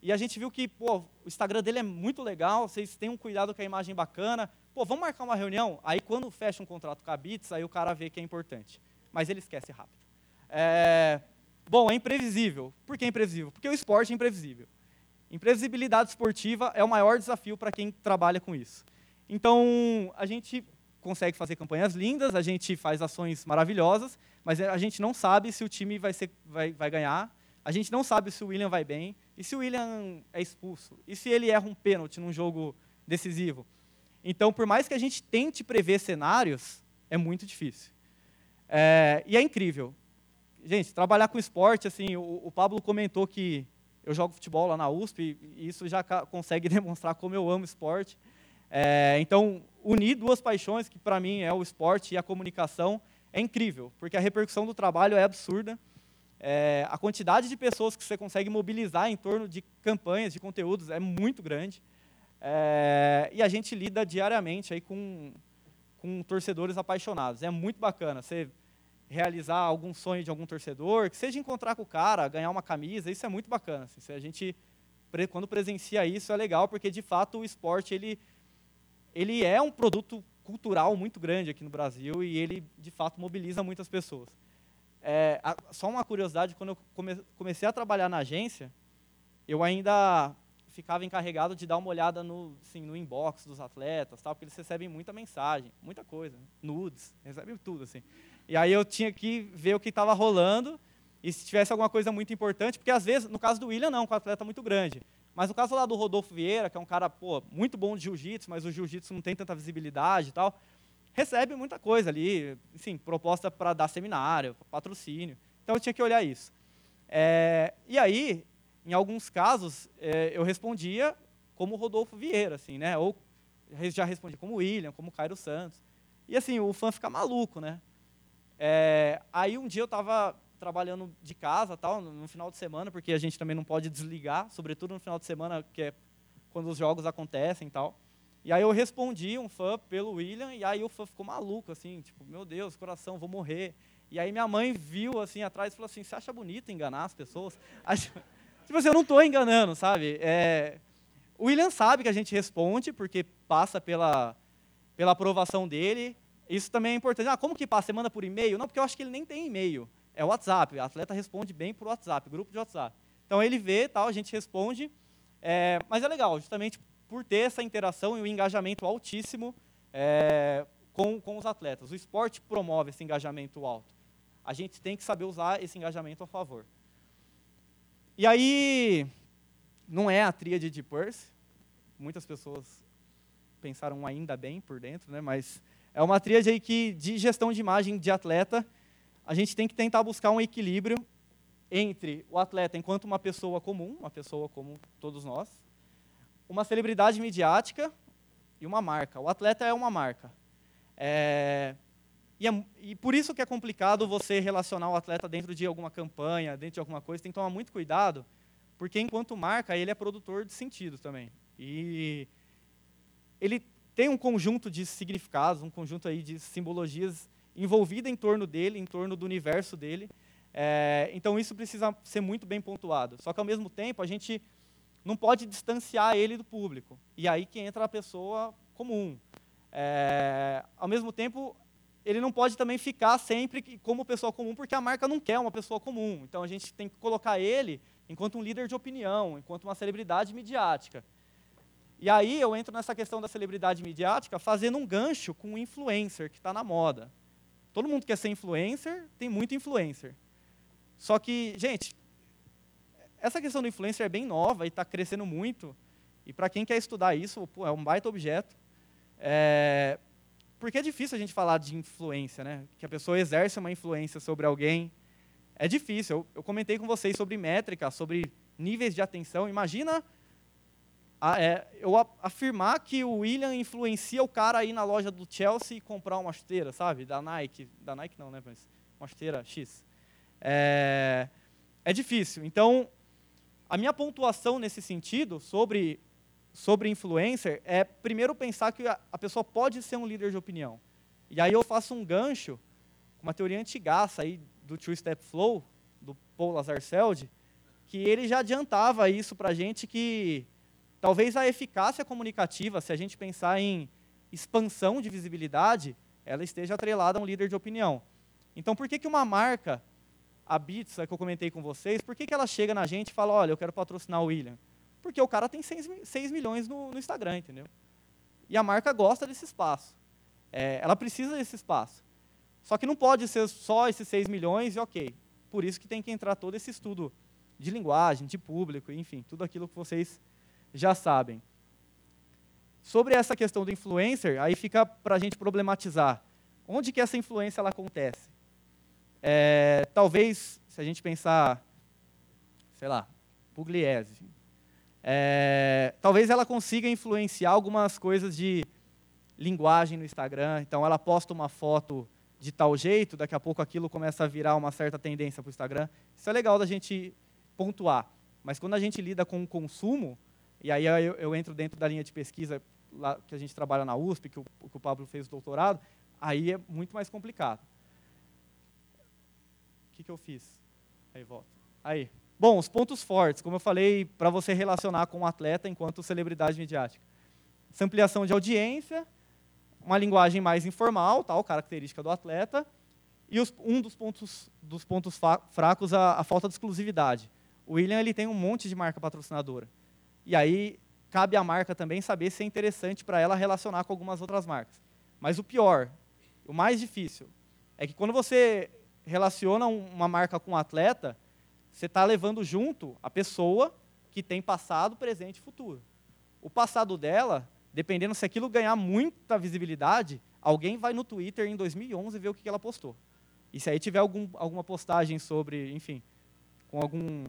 E a gente viu que, pô, o Instagram dele é muito legal, vocês têm um cuidado com a imagem bacana. Pô, vamos marcar uma reunião? Aí quando fecha um contrato com a Beats, aí o cara vê que é importante. Mas ele esquece rápido. É... Bom, é imprevisível. Por que é imprevisível? Porque o esporte é imprevisível. Imprevisibilidade esportiva é o maior desafio para quem trabalha com isso. Então, a gente consegue fazer campanhas lindas, a gente faz ações maravilhosas, mas a gente não sabe se o time vai, ser, vai, vai ganhar, a gente não sabe se o William vai bem, e se o William é expulso, e se ele erra um pênalti num jogo decisivo. Então, por mais que a gente tente prever cenários, é muito difícil. É, e é incrível. Gente, trabalhar com esporte, assim, o, o Pablo comentou que eu jogo futebol lá na USP, e isso já consegue (laughs) demonstrar como eu amo esporte. É, então, unir duas paixões, que para mim é o esporte e a comunicação, é incrível, porque a repercussão do trabalho é absurda. É, a quantidade de pessoas que você consegue mobilizar em torno de campanhas, de conteúdos, é muito grande. É, e a gente lida diariamente aí com, com torcedores apaixonados. É muito bacana você realizar algum sonho de algum torcedor, que seja encontrar com o cara, ganhar uma camisa, isso é muito bacana. Assim, a gente, quando presencia isso, é legal, porque de fato o esporte ele ele é um produto cultural muito grande aqui no Brasil e ele, de fato, mobiliza muitas pessoas. É, só uma curiosidade, quando eu come, comecei a trabalhar na agência, eu ainda ficava encarregado de dar uma olhada no, assim, no inbox dos atletas, tal, porque eles recebem muita mensagem, muita coisa, nudes, recebem tudo. assim. E aí eu tinha que ver o que estava rolando e se tivesse alguma coisa muito importante, porque às vezes, no caso do William, não, com um atleta muito grande. Mas no caso lá do Rodolfo Vieira, que é um cara pô, muito bom de jiu-jitsu, mas o jiu-jitsu não tem tanta visibilidade e tal, recebe muita coisa ali, enfim, proposta para dar seminário, patrocínio. Então eu tinha que olhar isso. É, e aí, em alguns casos, é, eu respondia como Rodolfo Vieira, assim, né? Ou já respondi como William, como Cairo Santos. E assim, o fã fica maluco, né? É, aí um dia eu estava trabalhando de casa, tal, no final de semana, porque a gente também não pode desligar, sobretudo no final de semana, que é quando os jogos acontecem, tal. E aí eu respondi um fã pelo William, e aí o fã ficou maluco, assim, tipo, meu Deus, coração, vou morrer. E aí minha mãe viu, assim, atrás e falou assim, você acha bonito enganar as pessoas? (laughs) tipo assim, eu não estou enganando, sabe? É... O William sabe que a gente responde, porque passa pela, pela aprovação dele. Isso também é importante. Ah, como que passa? Você manda por e-mail? Não, porque eu acho que ele nem tem e-mail é o WhatsApp. O atleta responde bem por WhatsApp, grupo de WhatsApp. Então ele vê, tal, a gente responde. É, mas é legal, justamente por ter essa interação e o engajamento altíssimo é, com, com os atletas. O esporte promove esse engajamento alto. A gente tem que saber usar esse engajamento a favor. E aí, não é a tríade de Perse. Muitas pessoas pensaram ainda bem por dentro, né? mas é uma tríade aí que, de gestão de imagem de atleta a gente tem que tentar buscar um equilíbrio entre o atleta enquanto uma pessoa comum, uma pessoa como todos nós, uma celebridade midiática e uma marca. O atleta é uma marca. É, e, é, e, por isso que é complicado você relacionar o atleta dentro de alguma campanha, dentro de alguma coisa. Tem que tomar muito cuidado, porque enquanto marca, ele é produtor de sentido também. E ele tem um conjunto de significados, um conjunto aí de simbologias envolvida em torno dele, em torno do universo dele. É, então isso precisa ser muito bem pontuado. Só que ao mesmo tempo a gente não pode distanciar ele do público. E aí que entra a pessoa comum. É, ao mesmo tempo ele não pode também ficar sempre como pessoa comum, porque a marca não quer uma pessoa comum. Então a gente tem que colocar ele enquanto um líder de opinião, enquanto uma celebridade midiática. E aí eu entro nessa questão da celebridade midiática fazendo um gancho com um influencer que está na moda. Todo mundo quer ser influencer, tem muito influencer. Só que, gente, essa questão do influencer é bem nova e está crescendo muito. E para quem quer estudar isso, pô, é um baita objeto. É, porque é difícil a gente falar de influência, né? Que a pessoa exerce uma influência sobre alguém. É difícil. Eu, eu comentei com vocês sobre métrica, sobre níveis de atenção. Imagina a, é, eu a, afirmar que o William influencia o cara aí na loja do Chelsea e comprar uma chuteira, sabe? Da Nike. Da Nike não, né? Mas uma chuteira X. É, é difícil. Então, a minha pontuação nesse sentido sobre sobre influencer é primeiro pensar que a, pessoa pode ser um líder de opinião. E aí eu faço um gancho com uma teoria antigaça aí do True Step Flow, do Paul Lazarsfeld, que ele já adiantava isso para a gente que talvez a eficácia comunicativa, se a gente pensar em expansão de visibilidade, ela esteja atrelada a um líder de opinião. Então, por que, que uma marca, a Beats, que eu comentei com vocês, por que, que ela chega na gente e fala, olha, eu quero patrocinar o William? Porque o cara tem 6, 6 milhões no, no, Instagram, entendeu? E a marca gosta desse espaço. É, ela precisa desse espaço. Só que não pode ser só esses 6 milhões e ok. Por isso que tem que entrar todo esse estudo de linguagem, de público, enfim, tudo aquilo que vocês já sabem. Sobre essa questão do influencer, aí fica para a gente problematizar. Onde que essa influência ela acontece? É, talvez, se a gente pensar, sei lá, Pugliese, é, talvez ela consiga influenciar algumas coisas de linguagem no Instagram. Então, ela posta uma foto de tal jeito, daqui a pouco aquilo começa a virar uma certa tendência para o Instagram. Isso é legal da gente pontuar. Mas quando a gente lida com o consumo, e aí eu, eu entro dentro da linha de pesquisa lá, que a gente trabalha na USP, que o, que o Pablo fez o doutorado, aí é muito mais complicado. O que, que eu fiz? Aí volta. Aí, Bom, os pontos fortes, como eu falei, para você relacionar com o um atleta enquanto celebridade midiática. Essa ampliação de audiência, uma linguagem mais informal, tal, característica do atleta, e os, um dos pontos, dos pontos fracos, a, a, falta de exclusividade. O William ele tem um monte de marca patrocinadora. E aí cabe à marca também saber se é interessante para ela relacionar com algumas outras marcas. Mas o pior, o mais difícil, é que quando você relaciona uma marca com um atleta, você está levando junto a pessoa que tem passado, presente e futuro. O passado dela, dependendo se aquilo ganhar muita visibilidade, alguém vai no Twitter em 2011 ver o que ela postou. E se aí tiver algum, alguma postagem sobre, enfim, com algum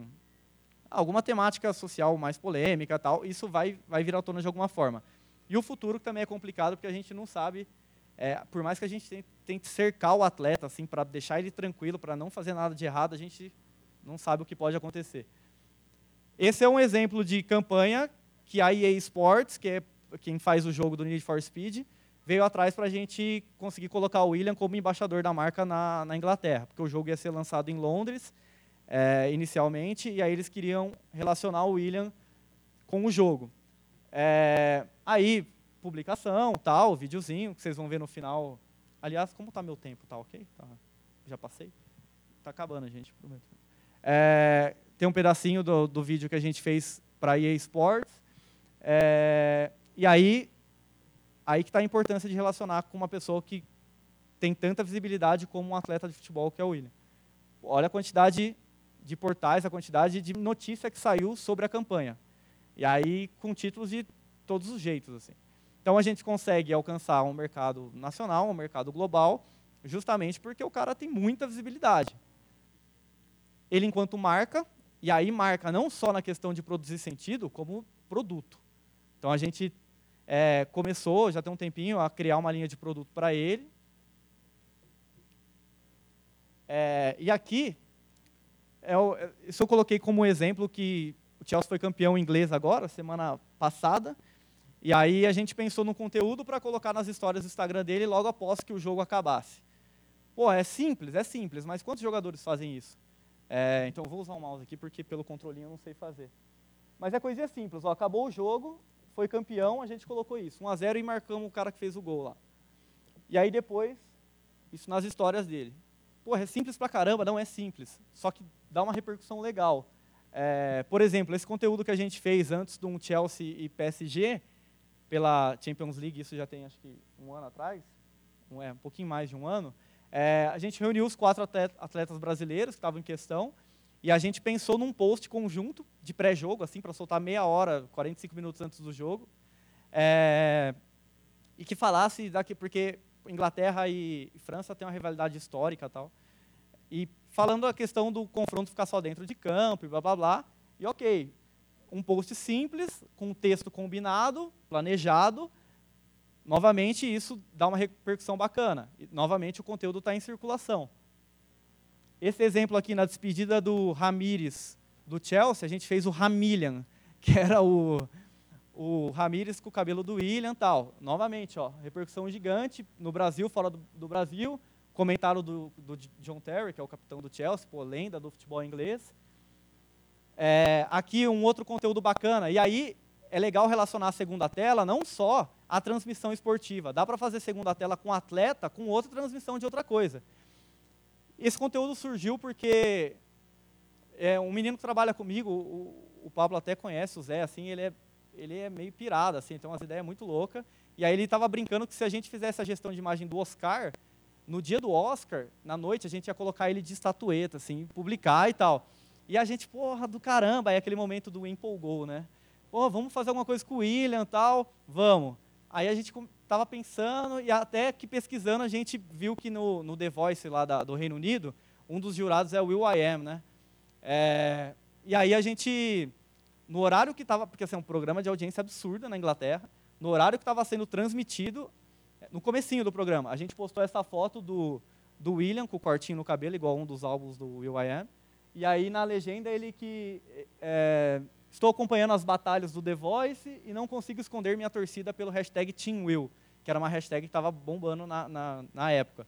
alguma temática social mais polêmica tal, isso vai, vai virar à tona de alguma forma. E o futuro também é complicado porque a gente não sabe, é, por mais que a gente tente cercar o atleta assim para deixar ele tranquilo, para não fazer nada de errado, a gente não sabe o que pode acontecer. Esse é um exemplo de campanha que a EA Sports, que é quem faz o jogo do Need for Speed, veio atrás para a gente conseguir colocar o William como embaixador da marca na, na Inglaterra, porque o jogo ia ser lançado em Londres é, inicialmente, e aí eles queriam relacionar o William com o jogo. É, aí, publicação, tal, videozinho, que vocês vão ver no final. Aliás, como está meu tempo? Tá ok? Tá, já passei? Está acabando, gente, prometo. É, tem um pedacinho do, do vídeo que a gente fez para a EA Sports. É, e aí, aí que está a importância de relacionar com uma pessoa que tem tanta visibilidade como um atleta de futebol que é o William. Olha a quantidade de portais, a quantidade de notícia que saiu sobre a campanha. E aí com títulos de todos os jeitos. Assim. Então a gente consegue alcançar um mercado nacional, um mercado global, justamente porque o cara tem muita visibilidade ele enquanto marca, e aí marca não só na questão de produzir sentido, como produto. Então a gente é, começou, já tem um tempinho, a criar uma linha de produto para ele. É, e aqui, é, isso eu coloquei como exemplo que o Chelsea foi campeão inglês agora, semana passada, e aí a gente pensou no conteúdo para colocar nas histórias do Instagram dele logo após que o jogo acabasse. Pô, é simples, é simples, mas quantos jogadores fazem isso? É, então vou usar o mouse aqui porque pelo controlinho eu não sei fazer. Mas é coisinha simples, ó, acabou o jogo, foi campeão, a gente colocou isso, 1 a 0 e marcamos o cara que fez o gol lá. E aí depois, isso nas histórias dele. Pô, é simples pra caramba, não é simples, só que dá uma repercussão legal. É, por exemplo, esse conteúdo que a gente fez antes de um Chelsea e PSG, pela Champions League, isso já tem acho que um ano atrás, um, é, um pouquinho mais de um ano, é, a gente reuniu os quatro atletas brasileiros que estavam em questão E a gente pensou num post conjunto de pré-jogo, assim, para soltar meia hora, 45 minutos antes do jogo. É, e que falasse daqui, porque Inglaterra e França têm uma rivalidade histórica tal. E falando a questão do confronto ficar só dentro de campo e blá blá blá. E ok, um post simples, com um texto combinado, planejado. Novamente, isso dá uma repercussão bacana. E, novamente, o conteúdo está em circulação. Esse exemplo aqui na despedida do Ramires do Chelsea, a gente fez o Ramillion, (laughs) que era o, o Ramires com o cabelo do William tal. Novamente, ó, repercussão gigante no Brasil, fora do, do Brasil. Comentário do, do, John Terry, que é o capitão do Chelsea, pô, lenda do futebol inglês. É, aqui um outro conteúdo bacana. E aí é legal relacionar a segunda tela não só a transmissão esportiva. Dá para fazer segunda tela com atleta, com outra transmissão de outra coisa. Esse conteúdo surgiu porque é, um menino que trabalha comigo, o, o Pablo até conhece o Zé, assim, ele é ele é meio pirado, assim, tem umas ideias muito loucas. E aí ele estava brincando que se a gente fizesse a gestão de imagem do Oscar, no dia do Oscar, na noite, a gente ia colocar ele de estatueta, assim, publicar e tal. E a gente, porra, do caramba, aí aquele momento do empolgou, né? Vamos fazer alguma coisa com o William tal, vamos. Aí a gente estava pensando e até que pesquisando a gente viu que no, no The Voice lá da, do Reino Unido, um dos jurados é o Will I Am, né? É, e aí a gente no horário que estava, porque assim, é um programa de audiência absurda na Inglaterra, no horário que estava sendo transmitido, no comecinho do programa, a gente postou essa foto do, do William com o cortinho no cabelo, igual um dos álbuns do Will I Am, e aí na legenda ele que é, estou acompanhando as batalhas do The Voice e não consigo esconder minha torcida pelo hashtag TeamWill, que era uma hashtag que estava bombando na, na, na época.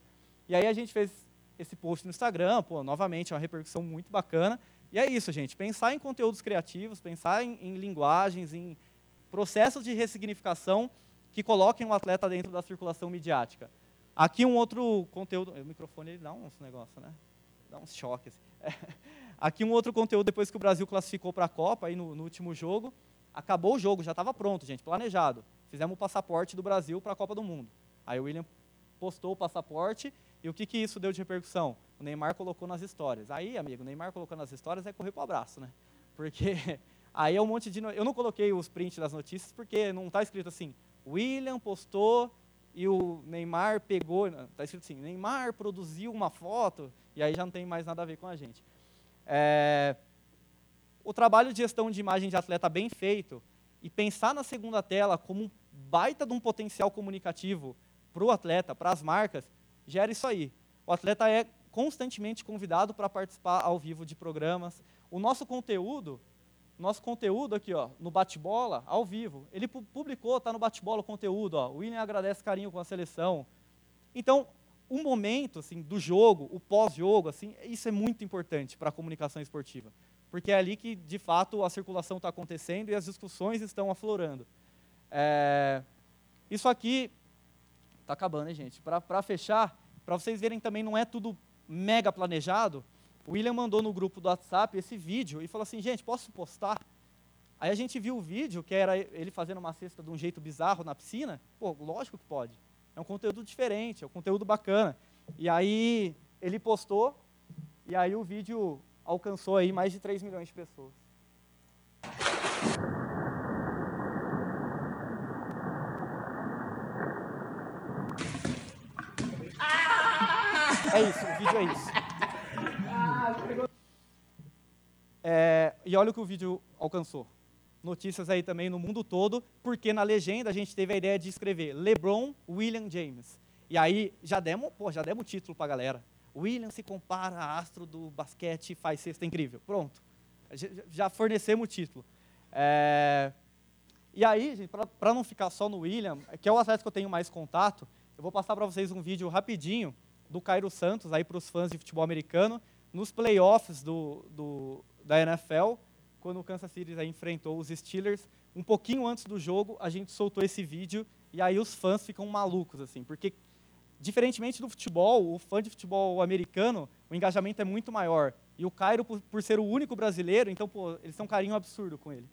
E aí a gente fez esse post no Instagram, pô, novamente, é uma repercussão muito bacana, e é isso, gente. Pensar em conteúdos criativos, pensar em, em linguagens, em processos de ressignificação que coloquem o atleta dentro da circulação midiática. Aqui um outro conteúdo. O microfone ele dá uns negócios, né? Dá uns choques. (laughs) É. Aqui um outro conteúdo, depois que o Brasil classificou para a Copa, aí no, no, último jogo. Acabou o jogo, já estava pronto, gente, planejado. Fizemos o passaporte do Brasil para a Copa do Mundo. Aí o William postou o passaporte e o que, que isso deu de repercussão? O Neymar colocou nas histórias. Aí, amigo, o Neymar colocou nas histórias é correr para o abraço, né? (laughs) Porque aí é um monte de. Eu não coloquei os prints das notícias porque não está escrito assim. William postou e o Neymar pegou. Está escrito assim: Neymar produziu uma foto e aí já não tem mais nada a ver com a gente. É, o trabalho de gestão de imagem de atleta bem feito e pensar na segunda tela como um baita de um potencial comunicativo para o atleta, para as marcas, gera isso aí. O atleta é constantemente convidado para participar ao vivo de programas. O nosso conteúdo, nosso conteúdo aqui, ó, no bate-bola, ao vivo, ele publicou, está no bate-bola o conteúdo, ó, o William agradece carinho com a seleção. Então, o momento assim, do jogo, o pós-jogo, assim, isso é muito importante para a comunicação esportiva, porque é ali que, de fato, a circulação está acontecendo e as discussões estão aflorando. É, isso aqui está acabando, hein, gente? Para fechar, para vocês verem também, não é tudo mega planejado. O William mandou no grupo do WhatsApp esse vídeo e falou assim: gente, posso postar? Aí a gente viu o vídeo, que era ele fazendo uma cesta de um jeito bizarro na piscina. Pô, lógico que pode. É um conteúdo diferente, é um conteúdo bacana. E aí ele postou, e aí o vídeo alcançou aí mais de 3 milhões de pessoas. É isso, o vídeo é isso. É, e olha o que o vídeo alcançou. Notícias aí também no mundo todo, porque na legenda a gente teve a ideia de escrever LeBron William James. E aí já demos, pô, já demos título para a galera. William se compara a astro do basquete faz cesta incrível. Pronto. Já fornecemos o título. É, e aí, para não ficar só no William, que é o atleta que eu tenho mais contato, eu vou passar para vocês um vídeo rapidinho do Cairo Santos, aí para os fãs de futebol americano, nos playoffs do, do, da NFL, quando o Kansas City enfrentou os Steelers. Um pouquinho antes do jogo, a gente soltou esse vídeo e aí os fãs ficam malucos, assim, porque, diferentemente do futebol, o fã de futebol americano, o engajamento é muito maior. E o Cairo, por, por ser o único brasileiro, então, pô, eles têm um carinho absurdo com ele.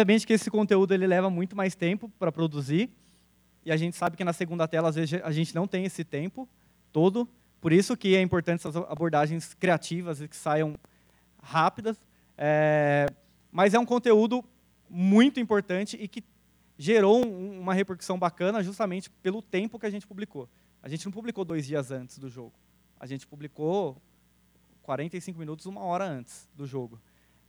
Obviamente que esse conteúdo ele leva muito mais tempo para produzir. E a gente sabe que na segunda tela, às vezes, a gente não tem esse tempo todo. Por isso que é importante essas abordagens criativas e que saiam rápidas. É, mas é um conteúdo muito importante e que gerou um- uma repercussão bacana justamente pelo tempo que a gente publicou. A gente não publicou dois dias antes do jogo. A gente publicou 45 minutos, uma hora antes do jogo.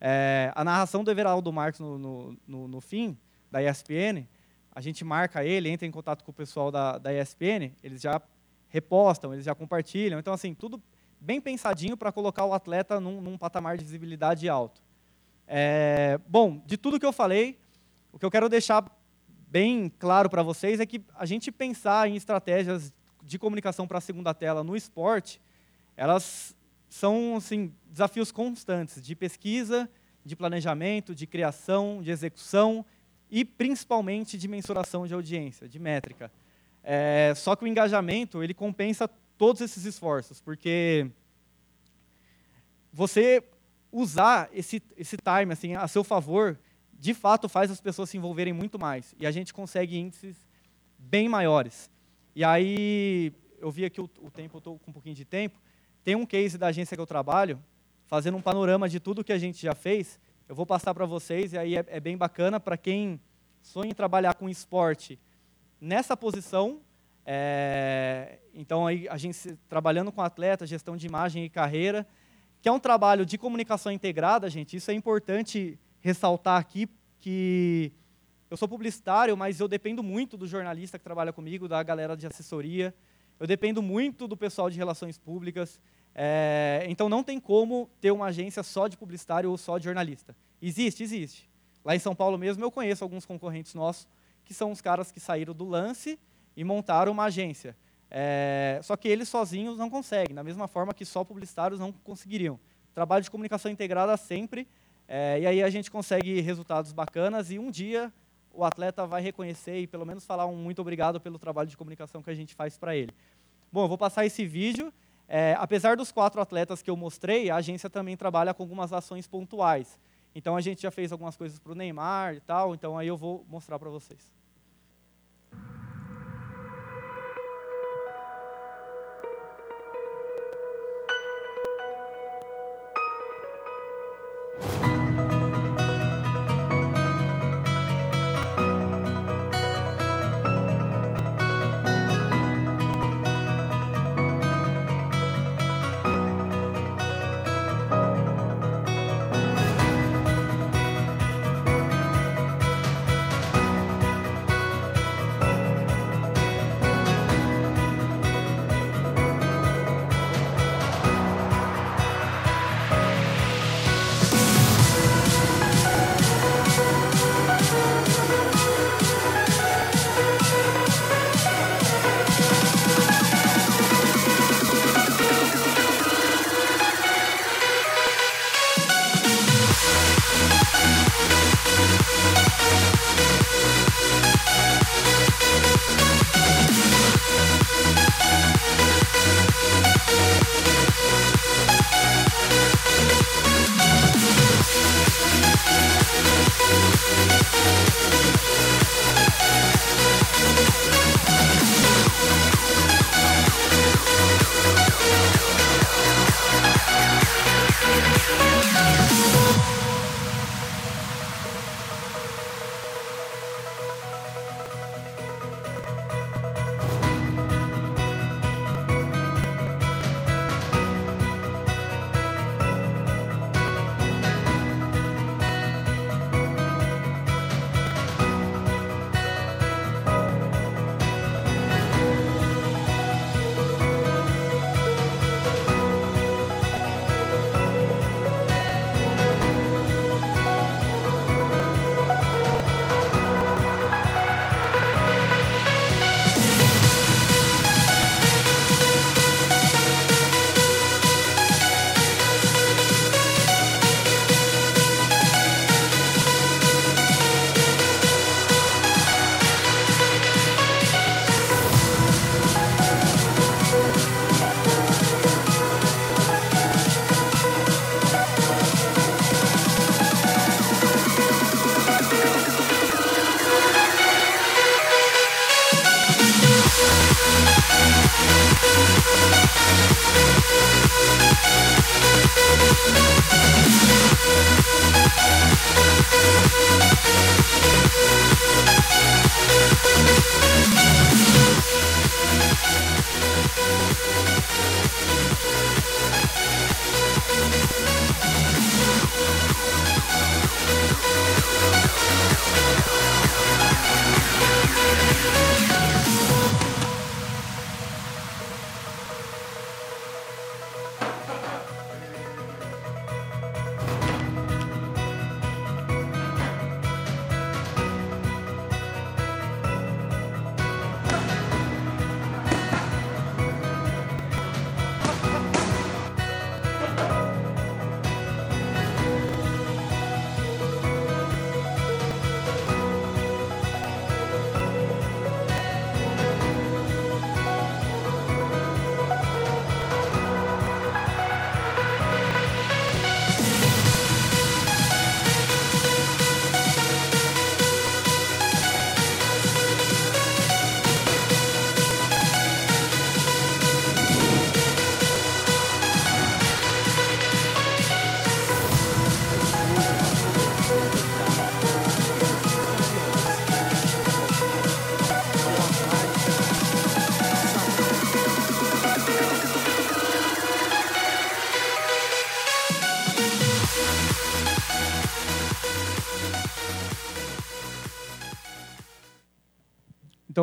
É, a narração do Everaldo Marques no, no, no, no fim, da ESPN, a gente marca ele, entra em contato com o pessoal da, da ESPN, eles já repostam, eles já compartilham. Então, assim, tudo bem pensadinho para colocar o atleta num, num patamar de visibilidade alto. É, bom, de tudo que eu falei, o que eu quero deixar bem claro para vocês é que a gente pensar em estratégias de comunicação para a segunda tela no esporte, elas são assim, desafios constantes de pesquisa, de planejamento, de criação, de execução e principalmente de mensuração de audiência, de métrica. É, só que o engajamento ele compensa todos esses esforços, porque você usar esse, esse time assim, a seu favor, de fato faz as pessoas se envolverem muito mais. E a gente consegue índices bem maiores. E aí, eu vi aqui o, o tempo, estou com um pouquinho de tempo. Tem um case da agência que eu trabalho, fazendo um panorama de tudo que a gente já fez. Eu vou passar para vocês, e aí é, é bem bacana para quem sonha em trabalhar com esporte nessa posição. é, então, aí, a gente trabalhando com atleta, gestão de imagem e carreira, que é um trabalho de comunicação integrada, gente. Isso é importante ressaltar aqui, que eu sou publicitário, mas eu dependo muito do jornalista que trabalha comigo, da galera de assessoria. Eu dependo muito do pessoal de relações públicas. É, então não tem como ter uma agência só de publicitário ou só de jornalista. Existe, existe. Lá em São Paulo mesmo eu conheço alguns concorrentes nossos que são os caras que saíram do lance e montaram uma agência. É, só que eles sozinhos não conseguem, da mesma forma que só publicitários não conseguiriam. Trabalho de comunicação integrada sempre, é, e aí a gente consegue resultados bacanas e um dia o atleta vai reconhecer e pelo menos falar um muito obrigado pelo trabalho de comunicação que a gente faz para ele. Bom, eu vou passar esse vídeo. É, apesar dos quatro atletas que eu mostrei, a agência também trabalha com algumas ações pontuais. Então a gente já fez algumas coisas para o Neymar e tal, então aí eu vou mostrar para vocês.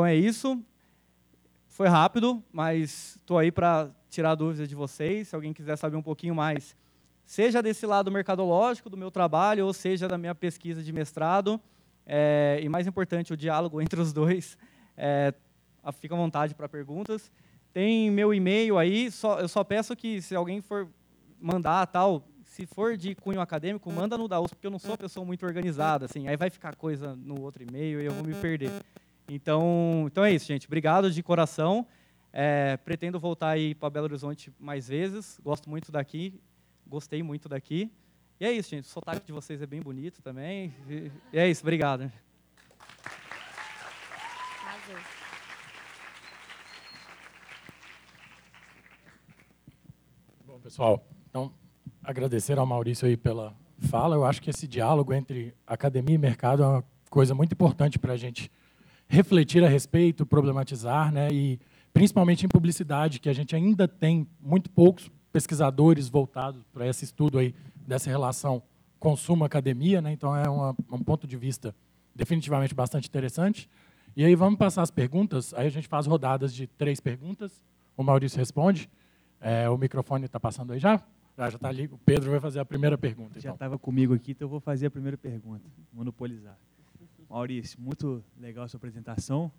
É isso. Foi rápido, mas estou aí para tirar dúvidas de vocês. Se alguém quiser saber um pouquinho mais, seja desse lado mercadológico do meu trabalho, ou seja da minha pesquisa de mestrado, é, e mais importante, o diálogo (laughs) entre os dois, é, fica à vontade para perguntas. Tem meu e-mail aí, só, eu só peço que se alguém for mandar tal, se for de cunho acadêmico, manda no da USP, porque eu não sou uma pessoa muito organizada, assim, aí vai ficar coisa no outro e-mail e eu vou me perder. Então, então é isso, gente. Obrigado de coração. É, pretendo voltar aí para Belo Horizonte mais vezes. Gosto muito daqui. Gostei muito daqui. E é isso, gente. O sotaque de vocês é bem bonito também. E é isso. Obrigado. Bom, pessoal, então, agradecer ao Maurício aí pela fala. Eu acho que esse diálogo entre academia e mercado é uma coisa muito importante para a gente refletir a respeito, problematizar, né? E principalmente em publicidade, que a gente ainda tem muito poucos pesquisadores voltados para esse estudo aí dessa relação consumo-academia, né? Então é uma, um ponto de vista definitivamente bastante interessante. E aí vamos passar as perguntas. Aí a gente faz rodadas de três perguntas. O Maurício responde. É, o microfone está passando aí já? Já está ali. O Pedro vai fazer a primeira pergunta. Já então. estava comigo aqui, então eu vou fazer a primeira pergunta. Monopolizar. Maurício, muito legal a sua apresentação.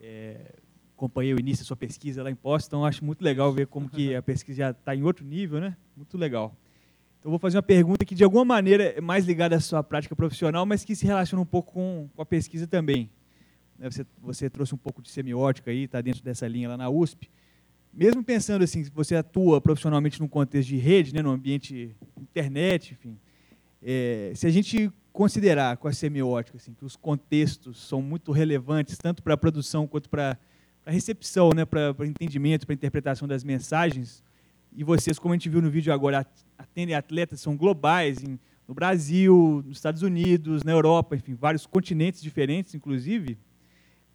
É, acompanhei o início da sua pesquisa lá em Poços, então acho muito legal ver como que a (laughs) pesquisa já está em outro nível, né? Muito legal. Então vou fazer uma pergunta que de alguma maneira é mais ligada à sua prática profissional, mas que se relaciona um pouco com, com a pesquisa também. Né, você, você, trouxe um pouco de semiótica aí, está dentro dessa linha lá na USP. Mesmo pensando assim, você atua profissionalmente num contexto de rede, né, no ambiente internet, enfim, é, se a gente considerar com a semiótica assim, que os contextos são muito relevantes, tanto para a produção quanto para a recepção, né, para o entendimento, para a interpretação das mensagens, e vocês, como a gente viu no vídeo agora, atendem atletas, são globais, em, no Brasil, nos Estados Unidos, na Europa, enfim, vários continentes diferentes, inclusive,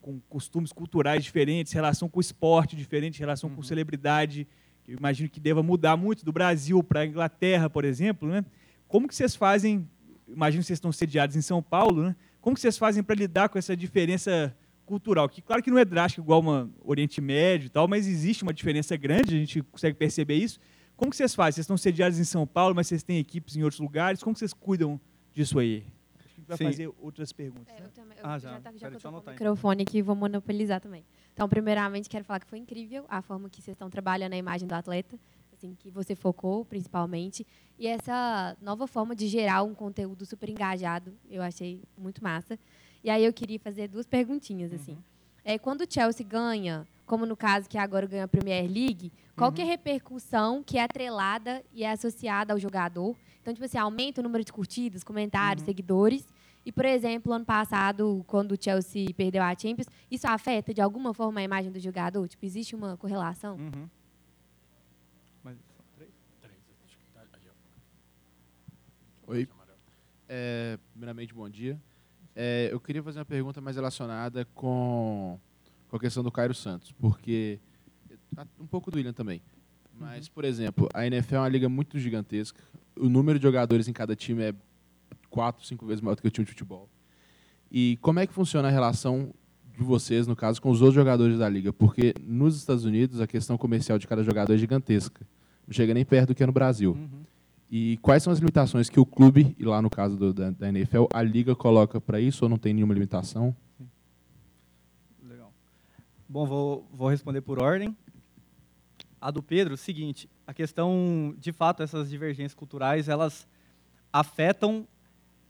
com costumes culturais diferentes, relação com o esporte diferente, relação uhum. com celebridade, que eu imagino que deva mudar muito do Brasil para a Inglaterra, por exemplo, né? Como que vocês fazem imagino que vocês estão sediados em São Paulo, né? Como que vocês fazem para lidar com essa diferença cultural? Que claro que não é drástico igual uma Oriente Médio e tal, mas existe uma diferença grande, a gente consegue perceber isso. Como que vocês fazem? Vocês estão sediados em São Paulo, mas vocês têm equipes em outros lugares. Como que vocês cuidam disso aí? Acho que a gente vai Sim. fazer outras perguntas. É, né? eu também, eu ah, já, já, tá, já o microfone aqui, vou monopolizar também. Então, primeiramente, quero falar que foi incrível a forma que vocês estão trabalhando a imagem do atleta assim, que você focou, principalmente. E essa nova forma de gerar um conteúdo super engajado, eu achei muito massa. E aí eu queria fazer duas perguntinhas, assim. Uhum. É, quando o Chelsea ganha, como no caso que agora ganha a Premier League, qual uhum. que é a uhum. repercussão que é atrelada e é associada ao jogador? Então, tipo assim, aumenta o número de curtidas, comentários, uhum. seguidores. E, por exemplo, ano passado, quando o Chelsea perdeu a Champions, isso afeta de alguma forma a imagem do jogador? Tipo, existe uma correlação? Uhum. Oi. É, primeiramente, bom dia. É, eu queria fazer uma pergunta mais relacionada com, com a questão do Cairo Santos, porque um pouco do William também. Mas, por exemplo, a NFL é uma liga muito gigantesca. O número de jogadores em cada time é quatro, cinco vezes maior do que o time de futebol. E como é que funciona a relação de vocês, no caso, com os outros jogadores da liga? Porque nos Estados Unidos a questão comercial de cada jogador é gigantesca. Não chega nem perto do que é no Brasil. Uhum. E quais são as limitações que o clube, e lá no caso do, da, da, NFL, a liga coloca para isso ou não tem nenhuma limitação? Legal. Bom, vou, vou responder por ordem. A do Pedro, seguinte, a questão, de fato, essas divergências culturais, elas afetam,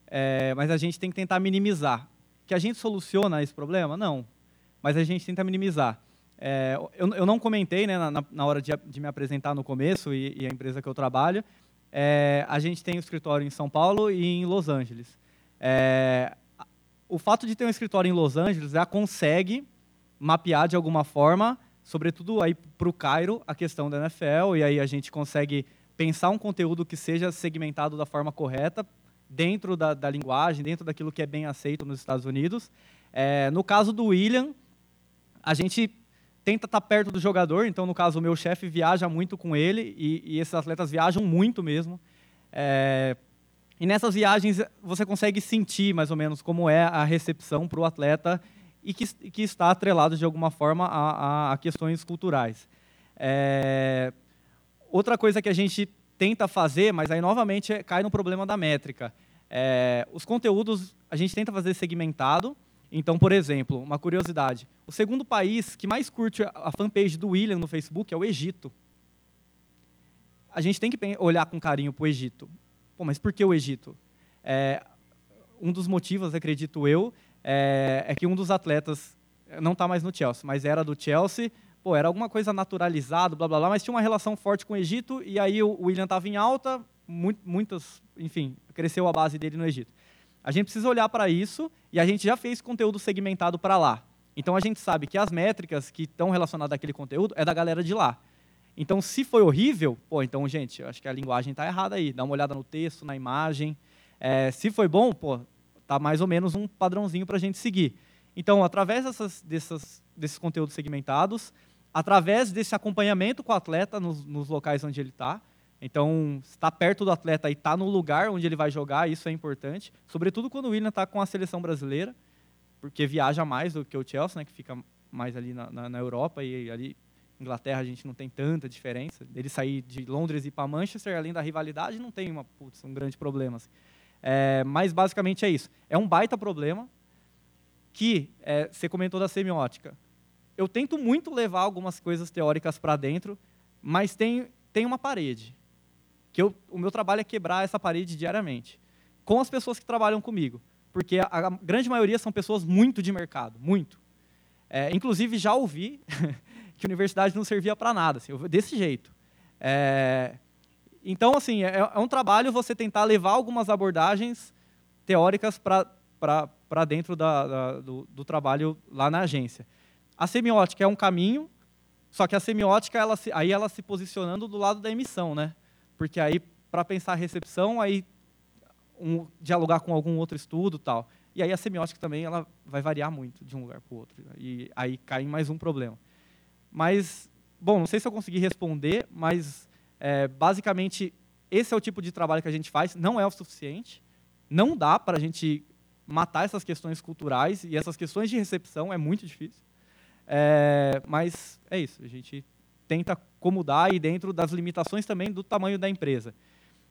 é, mas a gente tem que tentar minimizar. Que a gente soluciona esse problema? Não. Mas a gente tenta minimizar. É, eu, eu, não comentei né, na, na hora de, de, me apresentar no começo e, e a empresa que eu trabalho, é, a gente tem um escritório em São Paulo e em Los Angeles. É, o fato de ter um escritório em Los Angeles já consegue mapear de alguma forma, sobretudo aí para o Cairo, a questão da NFL, e aí a gente consegue pensar um conteúdo que seja segmentado da forma correta, dentro da, da linguagem, dentro daquilo que é bem aceito nos Estados Unidos. É, no caso do William, a gente tenta estar tá perto do jogador. Então, no caso, o meu chefe viaja muito com ele e, e esses atletas viajam muito mesmo. É, e nessas viagens você consegue sentir mais ou menos como é a recepção para o atleta e que, que, está atrelado de alguma forma a, a, a questões culturais. É, outra coisa que a gente tenta fazer, mas aí novamente cai no problema da métrica. É, os conteúdos a gente tenta fazer segmentado então, por exemplo, uma curiosidade: o segundo país que mais curte a fanpage do William no Facebook é o Egito. A gente tem que olhar com carinho para o Egito. Pô, mas por que o Egito? É, um dos motivos, acredito eu, é, é que um dos atletas não está mais no Chelsea, mas era do Chelsea. Pô, era alguma coisa naturalizado, blá blá blá, mas tinha uma relação forte com o Egito e aí o William estava em alta, muitas, enfim, cresceu a base dele no Egito. A gente precisa olhar para isso e a gente já fez conteúdo segmentado para lá. Então a gente sabe que as métricas que estão relacionadas àquele conteúdo é da galera de lá. Então, se foi horrível, pô, então, gente, acho que a linguagem está errada aí. Dá uma olhada no texto, na imagem. É, se foi bom, pô, tá mais ou menos um padrãozinho para a gente seguir. Então, através dessas, dessas, desses conteúdos segmentados, através desse acompanhamento com o atleta nos, nos locais onde ele está, então, estar perto do atleta e estar no lugar onde ele vai jogar, isso é importante. Sobretudo quando o William está com a seleção brasileira, porque viaja mais do que o Chelsea, né, que fica mais ali na, na, na Europa e ali Inglaterra a gente não tem tanta diferença. Ele sair de Londres e ir para Manchester, além da rivalidade, não tem uma, putz, um grande problema. Assim. É, mas basicamente é isso. É um baita problema que é, você comentou da semiótica. Eu tento muito levar algumas coisas teóricas para dentro, mas tem, tem uma parede que eu, o meu trabalho é quebrar essa parede diariamente, com as pessoas que trabalham comigo, porque a, a grande maioria são pessoas muito de mercado, muito. É, inclusive, já ouvi (laughs) que a universidade não servia para nada, assim, desse jeito. É, então, assim, é, é, um trabalho você tentar levar algumas abordagens teóricas para dentro da, da, do, do, trabalho lá na agência. A semiótica é um caminho, só que a semiótica, ela aí ela se posicionando do lado da emissão, né? Porque aí, para pensar a recepção, aí um, dialogar com algum outro estudo tal. E aí a semiótica também ela vai variar muito de um lugar para o outro. E aí cai em mais um problema. Mas, bom, não sei se eu consegui responder, mas é, basicamente esse é o tipo de trabalho que a gente faz. Não é o suficiente. Não dá para a gente matar essas questões culturais e essas questões de recepção é muito difícil. É, mas é isso. A gente tenta acomodar e dentro das limitações também do tamanho da empresa.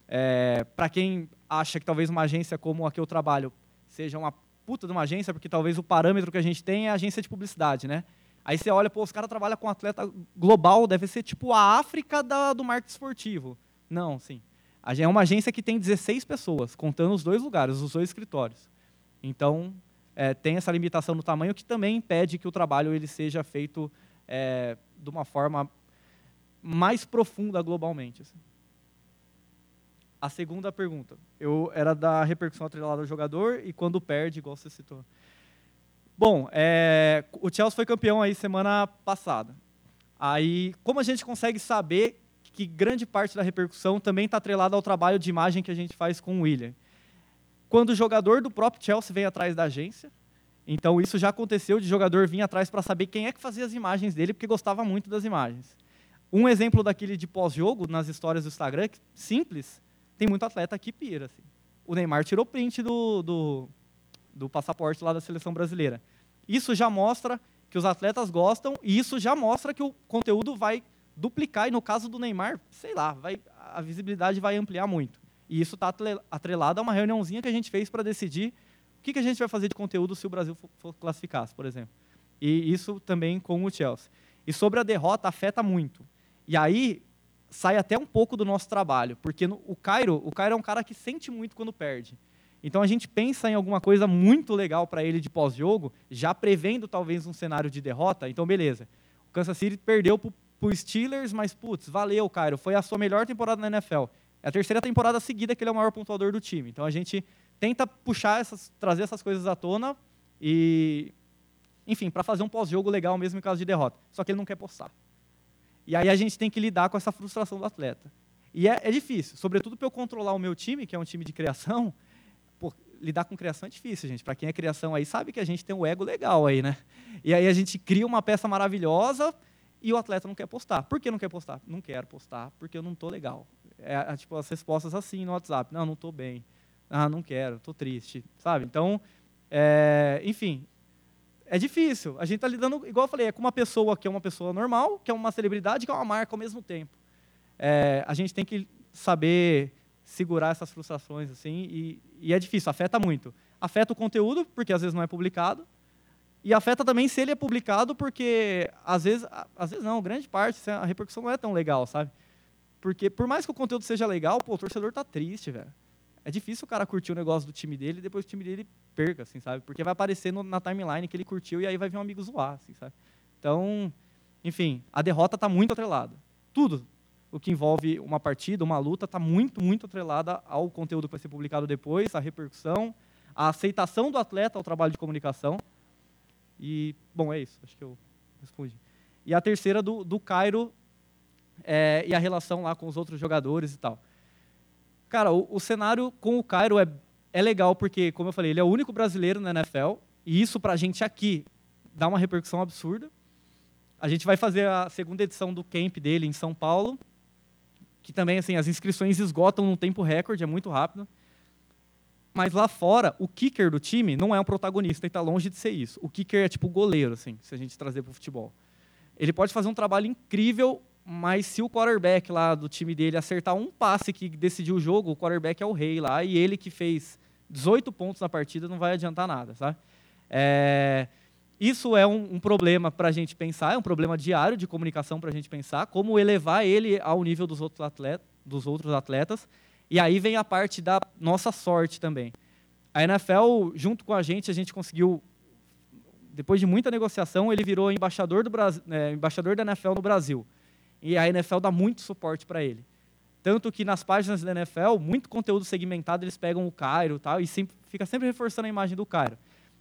É, Para quem acha que talvez uma agência como a que eu trabalho seja uma puta de uma agência, porque talvez o parâmetro que a gente tem é a agência de publicidade, né? Aí você olha, pô, os caras trabalham com atleta global, deve ser tipo a África da, do marketing esportivo. Não, sim. É uma agência que tem 16 pessoas, contando os dois lugares, os dois escritórios. Então, é, tem essa limitação no tamanho que também impede que o trabalho ele seja feito é, de uma forma mais profunda globalmente. Assim. a segunda pergunta. Eu era da repercussão atrelada ao jogador e quando perde, igual você citou. Bom, é, o Chelsea foi campeão aí semana passada. Aí, como a gente consegue saber que grande parte da repercussão também está atrelada ao trabalho de imagem que a gente faz com o William? Quando o jogador do próprio Chelsea vem atrás da agência, então isso já aconteceu de jogador vir atrás para saber quem é que fazia as imagens dele, porque gostava muito das imagens. Um exemplo daquele de pós-jogo, nas histórias do Instagram, simples, tem muito atleta que pira. Assim. O Neymar tirou print do, do, do passaporte lá da seleção brasileira. Isso já mostra que os atletas gostam e isso já mostra que o conteúdo vai duplicar e no caso do Neymar, sei lá, vai, a visibilidade vai ampliar muito. E isso está atrelado a uma reuniãozinha que a gente fez para decidir o que, que a gente vai fazer de conteúdo se o Brasil for, for classificasse, por exemplo. E isso também com o Chelsea. E sobre a derrota, afeta muito. E aí, sai até um pouco do nosso trabalho, porque no, o Cairo, o Cairo é um cara que sente muito quando perde. Então a gente pensa em alguma coisa muito legal para ele de pós-jogo, já prevendo talvez um cenário de derrota. Então beleza. O Kansas City perdeu para o Steelers, mas putz, valeu, Cairo, foi a sua melhor temporada na NFL. É a terceira temporada seguida que ele é o maior pontuador do time. Então a gente tenta puxar essas, trazer essas coisas à tona e enfim, para fazer um pós-jogo legal mesmo em caso de derrota. Só que ele não quer postar. E aí a gente tem que lidar com essa frustração do atleta. E é, é difícil, sobretudo para eu controlar o meu time, que é um time de criação. (laughs) Lidar com criação é difícil, gente. Para quem é criação aí sabe que a gente tem um ego legal aí, né? E aí a gente cria uma peça maravilhosa e o atleta não quer postar. Por que não quer postar? Não quero postar porque eu não estou legal. É, é, tipo as respostas assim no WhatsApp. Não, não estou bem. Ah, não quero, estou triste, sabe? Então, é, enfim, é difícil. A gente está lidando, igual eu falei, é com uma pessoa que é uma pessoa normal, que é uma celebridade, que é uma marca ao mesmo tempo. É, a gente tem que saber segurar essas frustrações, assim, e, e, é difícil, afeta muito. Afeta o conteúdo, porque às vezes não é publicado, e afeta também se ele é publicado, porque às vezes, às vezes não, grande parte, a repercussão não é tão legal, sabe? Porque por mais que o conteúdo seja legal, pô, o torcedor tá triste, velho é difícil o cara curtir o negócio do time dele e depois o time dele perca, assim, sabe? Porque vai aparecer no, na timeline que ele curtiu e aí vai vir um amigo zoar, assim, sabe? Então, enfim, a derrota está muito atrelada. Tudo o que envolve uma partida, uma luta, está muito, muito atrelada ao conteúdo que vai ser publicado depois, à repercussão, à aceitação do atleta ao trabalho de comunicação. E, bom, é isso, acho que eu respondi. E a terceira do, do Cairo é, e a relação lá com os outros jogadores e tal. Cara, o, o cenário com o Cairo é, é legal porque, como eu falei, ele é o único brasileiro na NFL e isso para a gente aqui dá uma repercussão absurda. A gente vai fazer a segunda edição do camp dele em São Paulo, que também assim as inscrições esgotam num tempo recorde, é muito rápido. Mas lá fora, o kicker do time não é um protagonista e está longe de ser isso. O kicker é tipo o goleiro, assim, se a gente trazer para o futebol. Ele pode fazer um trabalho incrível mas se o quarterback lá do time dele acertar um passe que decidiu o jogo, o quarterback é o rei lá, e ele que fez 18 pontos na partida não vai adiantar nada, sabe? É, isso é um, um problema para a gente pensar, é um problema diário de comunicação para a gente pensar, como elevar ele ao nível dos outros, atletas, dos outros atletas. E aí vem a parte da nossa sorte também. A NFL, junto com a gente, a gente conseguiu, depois de muita negociação, ele virou embaixador, do Brasil, é, embaixador da NFL no Brasil. E a NFL dá muito suporte para ele. Tanto que nas páginas da NFL, muito conteúdo segmentado, eles pegam o Cairo tal, e sempre, fica sempre reforçando a imagem do Cairo.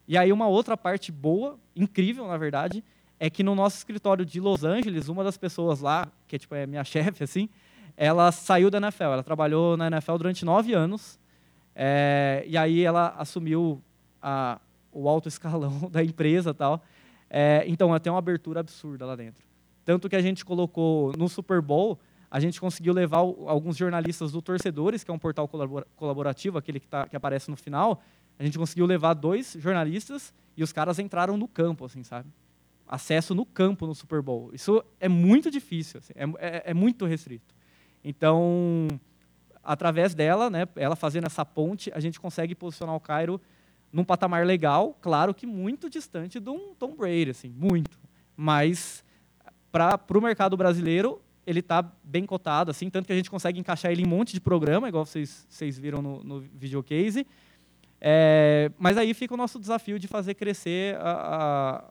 E aí uma outra parte boa, incrível na verdade, é que no nosso escritório de Los Angeles, uma das pessoas lá, que é, tipo, é minha (laughs) chefe, assim, ela saiu da NFL. Ela trabalhou na NFL durante nove anos. É, e aí ela assumiu a, o alto escalão (laughs) da empresa tal. É, então, ela tem uma abertura absurda lá dentro. Tanto que a gente colocou no Super Bowl, a gente conseguiu levar alguns jornalistas do Torcedores, que é um portal colaborativo, aquele que, tá, que aparece no final. A gente conseguiu levar dois jornalistas e os caras entraram no campo, assim, sabe? Acesso no campo no Super Bowl. Isso é muito difícil, assim, é, é, é muito restrito. Então, através dela, né, ela fazendo essa ponte, a gente consegue posicionar o Cairo num patamar legal, claro que muito distante de um Tom Brady, assim, muito. Mas para o mercado brasileiro, ele está bem cotado, assim, tanto que a gente consegue encaixar ele em um monte de programa, igual vocês, vocês viram no, no videocase. É, mas aí fica o nosso desafio de fazer crescer a, a,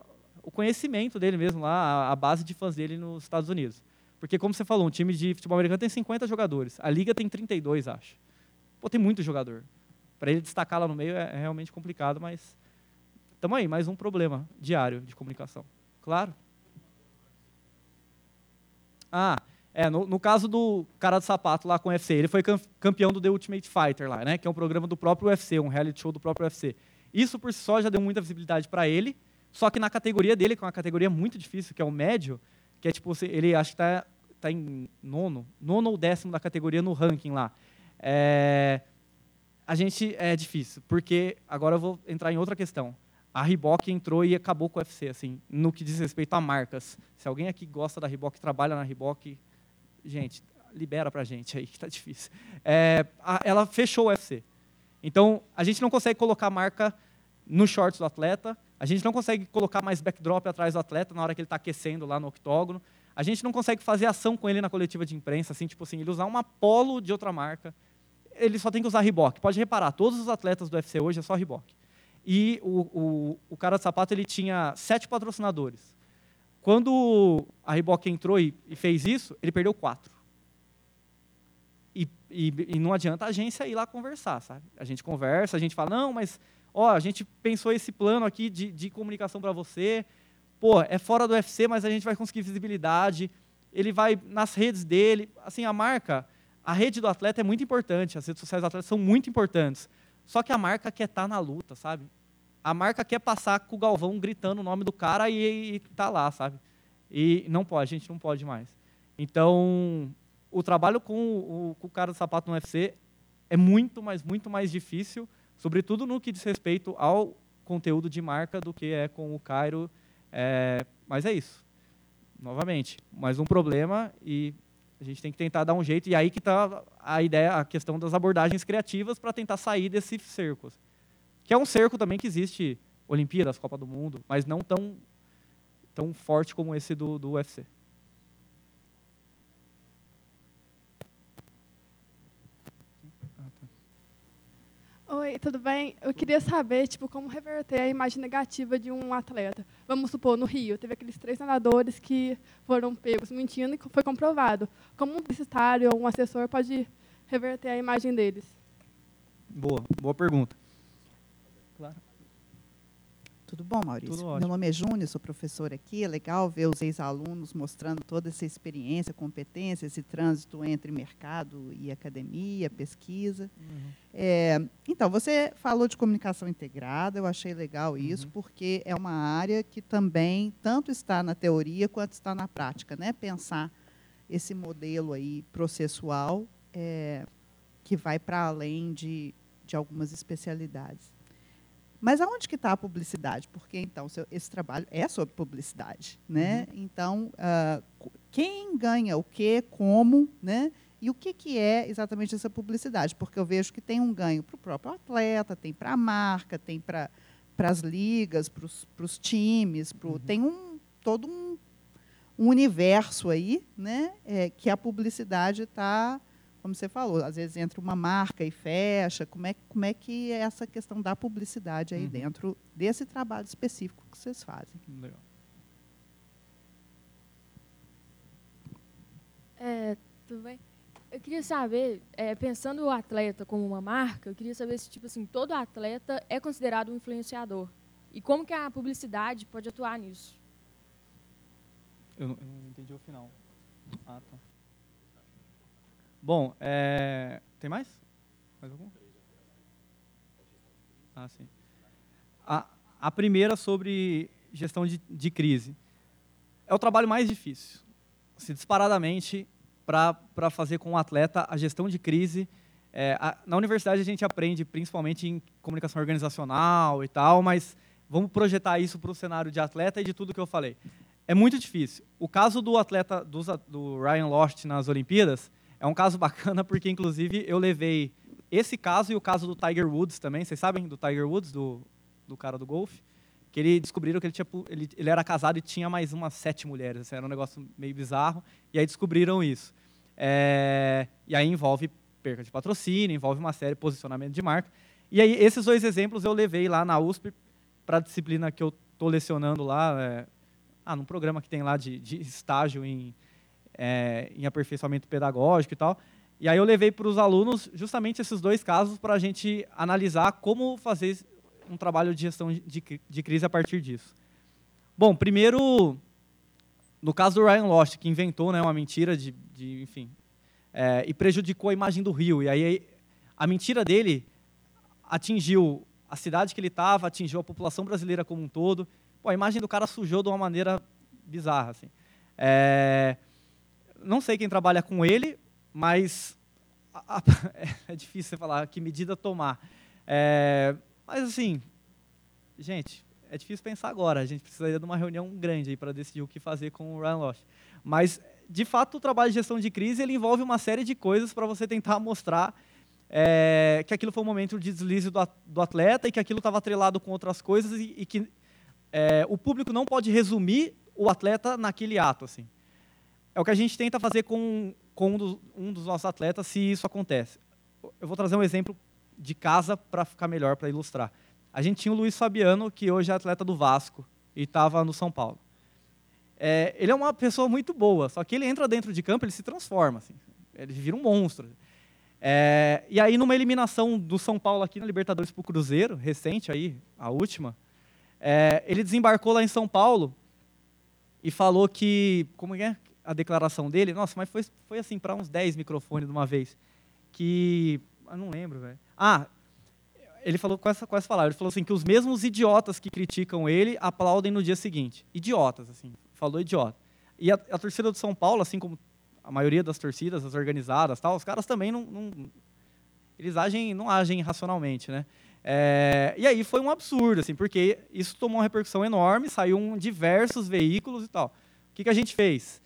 o conhecimento dele mesmo lá, a, a, base de fãs dele nos Estados Unidos. Porque, como você falou, um time de futebol americano tem 50 jogadores. A liga tem 32, acho. pô, tem muito jogador. Para ele destacar lá no meio é, é realmente complicado, mas estamos aí, mais um problema diário de comunicação. Claro. Ah, é, no, no, caso do cara de sapato lá com o UFC, ele foi campeão do The Ultimate Fighter lá, né? Que é um programa do próprio UFC, um reality show do próprio UFC. Isso por si só já deu muita visibilidade para ele, só que na categoria dele, que é uma categoria muito difícil, que é o médio, que é tipo, ele acho que está tá em nono, nono ou décimo da categoria no ranking lá. É, a gente é difícil, porque agora eu vou entrar em outra questão. A Reebok entrou e acabou com o UFC, assim, no que diz respeito a marcas. Se alguém aqui gosta da Reebok, trabalha na Reebok, gente, libera pra gente aí, (laughs) que tá difícil. É, a, ela fechou o UFC. Então, a gente não consegue colocar marca no shorts do atleta, a gente não consegue colocar mais backdrop atrás do atleta na hora que ele está aquecendo lá no octógono, a gente não consegue fazer ação com ele na coletiva de imprensa, assim, tipo assim, ele usar uma polo de outra marca, ele só tem que usar Reebok. Pode reparar, todos os atletas do UFC hoje é só Reebok. E o, o, o cara de sapato ele tinha sete patrocinadores. Quando a Reebok entrou e, e fez isso, ele perdeu quatro. E, e, e, não adianta a agência ir lá conversar, sabe? A gente conversa, a gente fala, não, mas ó, a gente pensou esse plano aqui de, de comunicação para você. Pô, é fora do UFC, mas a gente vai conseguir visibilidade. Ele vai nas redes dele. Assim, a marca, a rede do atleta é muito importante. As redes sociais do atleta são muito importantes. Só que a marca quer estar tá na luta, sabe? a marca quer passar com o Galvão gritando o nome do cara e, e tá lá, sabe? E não pode, a gente não pode mais. Então, o trabalho com o, com o cara do sapato no UFC é muito, mas muito mais difícil, sobretudo no que diz respeito ao conteúdo de marca do que é com o Cairo. É, mas é isso. Novamente, mais um problema e a gente tem que tentar dar um jeito. E aí que está a ideia, a questão das abordagens criativas para tentar sair desse cerco que é um cerco também que existe Olimpíadas, Copa do Mundo, mas não tão, tão forte como esse do, do UFC. Oi, tudo bem? Eu queria saber, tipo, como reverter a imagem negativa de um atleta. Vamos supor, no Rio, teve aqueles três nadadores que foram pegos mentindo e foi comprovado. Como um publicitário ou um assessor pode reverter a imagem deles? Boa, boa pergunta. Tudo bom, Maurício? Tudo Meu nome é Júnior, sou professora aqui. É legal ver os ex-alunos mostrando toda essa experiência, competência, esse trânsito entre mercado e academia, pesquisa. Uhum. É, então, você falou de comunicação integrada, eu achei legal isso, uhum. porque é uma área que também tanto está na teoria quanto está na prática. Né? Pensar esse modelo aí processual é, que vai para além de, de algumas especialidades. Mas aonde que está a publicidade? Porque então seu, esse trabalho é sobre publicidade, né? Uhum. Então uh, quem ganha o que, como, né? E o que, que é exatamente essa publicidade? Porque eu vejo que tem um ganho para o próprio atleta, tem para a marca, tem para as ligas, para os times, pro, uhum. tem um todo um, um universo aí, né? É, que a publicidade está como você falou, às vezes entra uma marca e fecha. Como é, como é que é essa questão da publicidade aí uhum. dentro desse trabalho específico que vocês fazem? Legal. É, tudo bem? Eu queria saber, é, pensando o atleta como uma marca, eu queria saber se tipo assim todo atleta é considerado um influenciador e como que a publicidade pode atuar nisso. Eu não, eu não entendi o final. Ah, tá. Bom, é... tem mais? Mais algum? Ah, sim. A, a primeira sobre gestão de, de crise. É o trabalho mais difícil. Se disparadamente, para fazer com o atleta a gestão de crise. É, a, na universidade a gente aprende principalmente em comunicação organizacional e tal, mas vamos projetar isso para o cenário de atleta e de tudo que eu falei. É muito difícil. O caso do atleta do, do Ryan Lost nas Olimpíadas é um caso (laughs) bacana porque, inclusive, eu levei esse caso e o caso do Tiger Woods também. Vocês sabem do Tiger Woods, do, do cara do golfe? Que ele descobriram que ele, tinha, ele, ele era casado e tinha mais umas sete mulheres. Assim, era um negócio meio bizarro. E aí descobriram isso. É, e aí envolve perca de patrocínio, envolve uma série de posicionamento de marca. E aí esses dois exemplos eu levei lá na USP para a disciplina que eu estou lecionando lá, é, ah, num programa que tem lá de, de estágio em é, em aperfeiçoamento pedagógico e tal. E aí eu levei para os alunos justamente esses dois casos para a gente analisar como fazer um trabalho de gestão de, de crise a partir disso. Bom, primeiro, no caso do Ryan Lost, que inventou né, uma mentira de, de enfim, é, e prejudicou a imagem do Rio. E aí a mentira dele atingiu a cidade que ele estava, atingiu a população brasileira como um todo. Pô, a imagem do cara sujou de uma maneira bizarra. Assim. É, não sei quem trabalha com ele, mas a, a, (laughs) é difícil você falar que medida tomar. É, mas assim, gente, é difícil pensar agora. A gente precisaria de uma reunião grande para decidir o que fazer com o Ryan Lost. Mas, de fato, o trabalho de gestão de crise ele envolve uma série de coisas para você tentar mostrar é, que aquilo foi um momento de deslize do, do atleta e que aquilo estava atrelado com outras coisas e, e que é, o público não pode resumir o atleta naquele ato. Assim. É o que a gente tenta fazer com, com um, dos, um dos nossos atletas, se isso acontece. Eu vou trazer um exemplo de casa para ficar melhor, para ilustrar. A gente tinha o Luiz Fabiano, que hoje é atleta do Vasco e estava no São Paulo. É, ele é uma pessoa muito boa, só que ele entra dentro de campo, ele se transforma, assim, ele vira um monstro. É, e aí, numa eliminação do São Paulo aqui na Libertadores para o Cruzeiro, recente aí, a última, é, ele desembarcou lá em São Paulo e falou que, como é a declaração dele? Nossa, mas foi, foi assim, para uns 10 microfones de uma vez, que, eu não lembro, velho. Ah, ele falou com essa, com essa palavra, ele falou assim, que os mesmos idiotas que criticam ele aplaudem no dia seguinte. Idiotas, assim, falou idiota. E a, a torcida do São Paulo, assim como a maioria das torcidas, as organizadas, tal, os caras também não, não eles agem, não agem racionalmente, né? É, e aí foi um absurdo, assim, porque isso tomou uma repercussão enorme, saiu em diversos veículos e tal. O que, que a gente fez?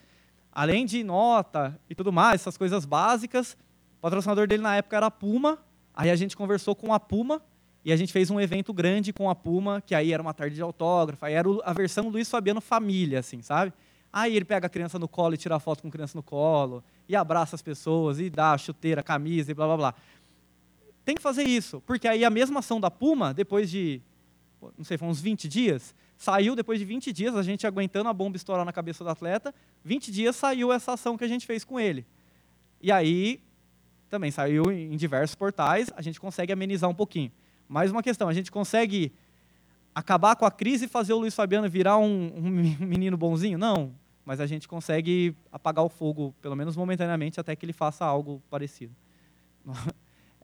Além de nota e tudo mais, essas coisas básicas, o patrocinador dele na época era a Puma, aí a gente conversou com a Puma e a gente fez um evento grande com a Puma, que aí era uma tarde de autógrafo, aí era a versão Luiz Fabiano Família, assim, sabe? Aí ele pega a criança no colo e tira foto com a criança no colo, e abraça as pessoas, e dá chuteira, camisa e blá blá blá. Tem que fazer isso, porque aí a mesma ação da Puma, depois de, não sei, foi uns 20 dias, saiu depois de 20 dias, a gente aguentando a bomba estourar na cabeça do atleta, 20 dias saiu essa ação que a gente fez com ele. E aí, também saiu em diversos portais, a gente consegue amenizar um pouquinho. Mais uma questão, a gente consegue acabar com a crise e fazer o Luiz Fabiano virar um, um (laughs) menino bonzinho? Não, mas a gente consegue apagar o fogo, pelo menos momentaneamente, até que ele faça algo parecido. (laughs)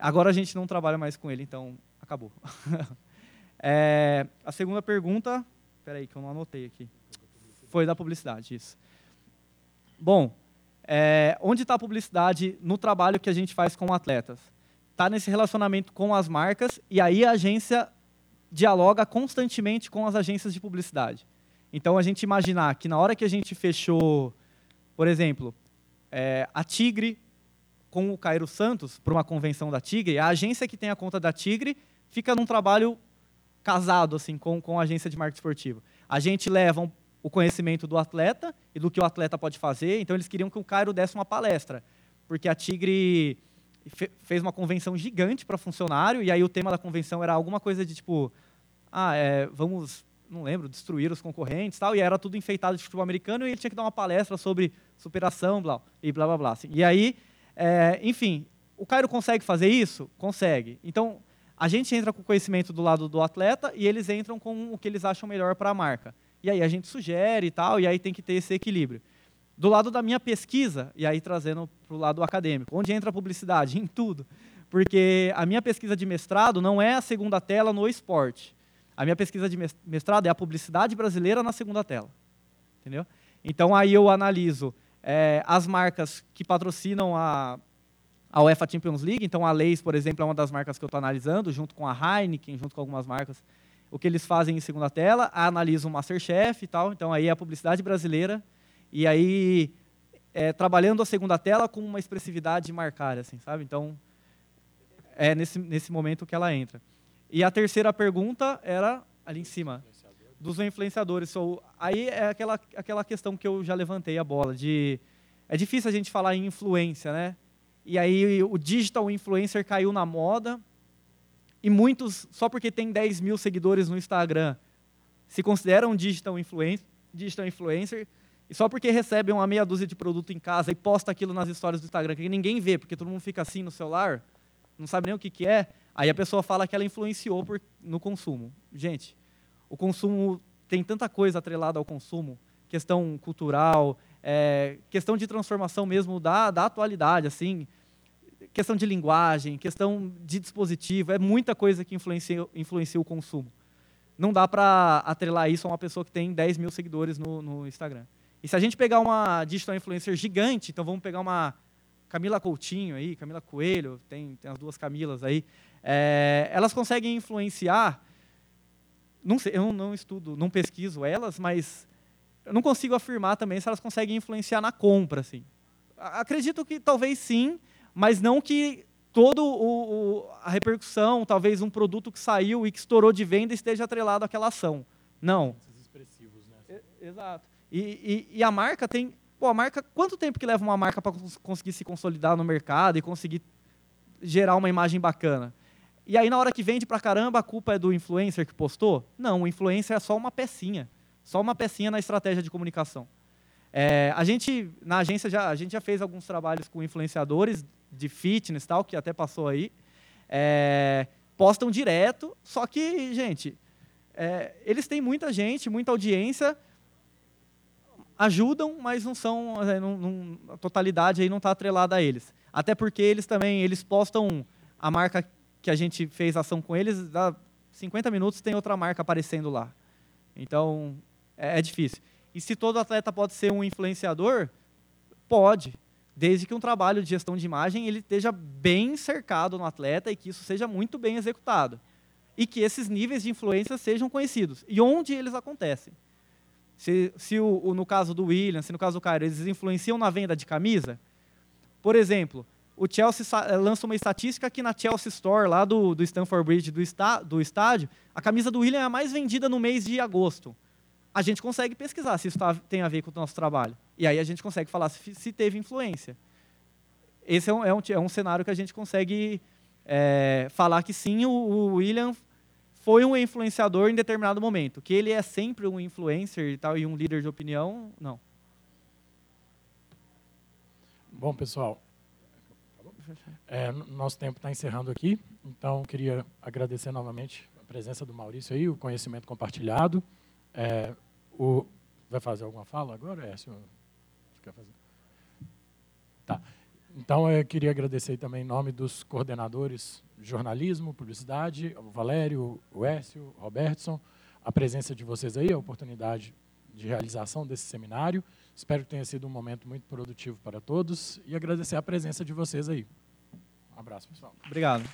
Agora a gente não trabalha mais com ele, então acabou. (laughs) é, a segunda pergunta, espera aí que eu não anotei aqui, foi da publicidade, isso. Bom, é, onde está a publicidade no trabalho que a gente faz com atletas? Está nesse relacionamento com as marcas e aí a agência dialoga constantemente com as agências de publicidade. Então, a gente imaginar que na hora que a gente fechou, por exemplo, é, a Tigre com o Cairo Santos para uma convenção da Tigre, a agência que tem a conta da Tigre fica num trabalho casado assim com, com a agência de marketing esportivo. A gente leva um, o conhecimento do atleta e do que o atleta pode fazer, então eles queriam que o Cairo desse uma palestra, porque a Tigre fez uma convenção gigante para funcionário, e aí o tema da convenção era alguma coisa de tipo, ah, é, vamos, não lembro, destruir os concorrentes tal, e era tudo enfeitado de futebol americano, e ele tinha que dar uma palestra sobre superação, blá, e blá, blá, blá. Assim. E aí, é, enfim, o Cairo consegue fazer isso? Consegue. Então, a gente entra com o conhecimento do lado do atleta, e eles entram com o que eles acham melhor para a marca. E aí a gente sugere e tal, e aí tem que ter esse equilíbrio. Do lado da minha pesquisa, e aí trazendo para o lado acadêmico, onde entra a publicidade? (laughs) Em tudo. Porque a minha pesquisa de mestrado não é a segunda tela no esporte. A minha pesquisa de mestrado é a publicidade brasileira na segunda tela. Entendeu? Então aí eu analiso é, as marcas que patrocinam a, a UEFA Champions League. Então a Leis, por exemplo, é uma das marcas que eu estou analisando, junto com a Heineken, junto com algumas marcas. O que eles fazem em segunda tela, analiso o Masterchef e tal. Então aí é a publicidade brasileira e aí, é, trabalhando a segunda tela com uma expressividade marcada, assim, sabe? Então, é nesse, nesse momento que ela entra. E a terceira pergunta era ali em cima, dos influenciadores. So, aí é aquela, aquela questão que eu já levantei a bola, de... É difícil a gente falar em influência, né? E aí o digital influencer caiu na moda, e muitos, só porque tem 10 mil seguidores no Instagram, se consideram digital influencer, digital influencer. E só porque recebe uma meia dúzia de produto em casa e posta aquilo nas histórias do Instagram, que ninguém vê, porque todo mundo fica assim no celular, não sabe nem o que, que é, aí a pessoa fala que ela influenciou por, no consumo. Gente, o consumo tem tanta coisa atrelada ao consumo, questão cultural, é, questão de transformação mesmo da, da atualidade, assim, questão de linguagem, questão de dispositivo, é muita coisa que influencia, influencia o consumo. Não dá para atrelar isso a uma pessoa que tem 10 mil seguidores no, no Instagram. E se a gente pegar uma digital influencer gigante, então vamos pegar uma Camila Coutinho aí, Camila Coelho, tem, tem as duas Camilas aí, é, elas conseguem influenciar, não sei, eu não, estudo, não pesquiso elas, mas eu não consigo afirmar também se elas conseguem influenciar na compra, assim. Acredito que talvez sim, mas não que toda a repercussão, talvez um produto que saiu e que estourou de venda esteja atrelado àquela ação. Não. né? Exato. E, e, e, a marca tem. Pô, a marca. Quanto tempo que leva uma marca para conseguir se consolidar no mercado e conseguir gerar uma imagem bacana? E aí, na hora que vende para caramba, a culpa é do influencer que postou? Não, o influencer é só uma pecinha. Só uma pecinha na estratégia de comunicação. É, a gente, na agência, já, a gente já fez alguns trabalhos com influenciadores de fitness tal, que até passou aí. É, postam direto, só que, gente, é, eles têm muita gente, muita audiência, ajudam, mas não são, é, não, não, a totalidade aí não está atrelada a eles. Até porque eles também, eles postam a marca que a gente fez ação com eles, dá 50 minutos tem outra marca aparecendo lá. Então, é, é difícil. E se todo atleta pode ser um influenciador, pode, desde que um trabalho de gestão de imagem ele esteja bem cercado no atleta e que isso seja muito bem executado. E que esses níveis de influência sejam conhecidos. E onde eles acontecem. Se, se o, o, no caso do William, se no caso do Caio, eles influenciam na venda de camisa, por exemplo, o Chelsea eh, lança uma estatística que na Chelsea Store, lá do, do Stamford Bridge do, está, do estádio, a camisa do William é a mais vendida no mês de agosto. A gente consegue pesquisar se isso tá, tem a ver com o nosso trabalho. E aí a gente consegue falar se, se teve influência. Esse é um, é um, é um, cenário que a gente consegue é, falar que sim, o, o William foi um influenciador em determinado momento. Que ele é sempre um influencer e tal e um líder de opinião, não. Bom, pessoal, é, nosso tempo está encerrando aqui, então queria agradecer novamente a presença do Maurício aí, o conhecimento compartilhado. É, o, vai fazer alguma fala agora, é, senhor? Tá. Então, eu queria agradecer também em nome dos coordenadores de jornalismo, publicidade, o Valério, o Écio, o Robertson, a presença de vocês aí, a oportunidade de realização desse seminário. Espero que tenha sido um momento muito produtivo para todos e agradecer a presença de vocês aí. Um abraço, pessoal. Obrigado.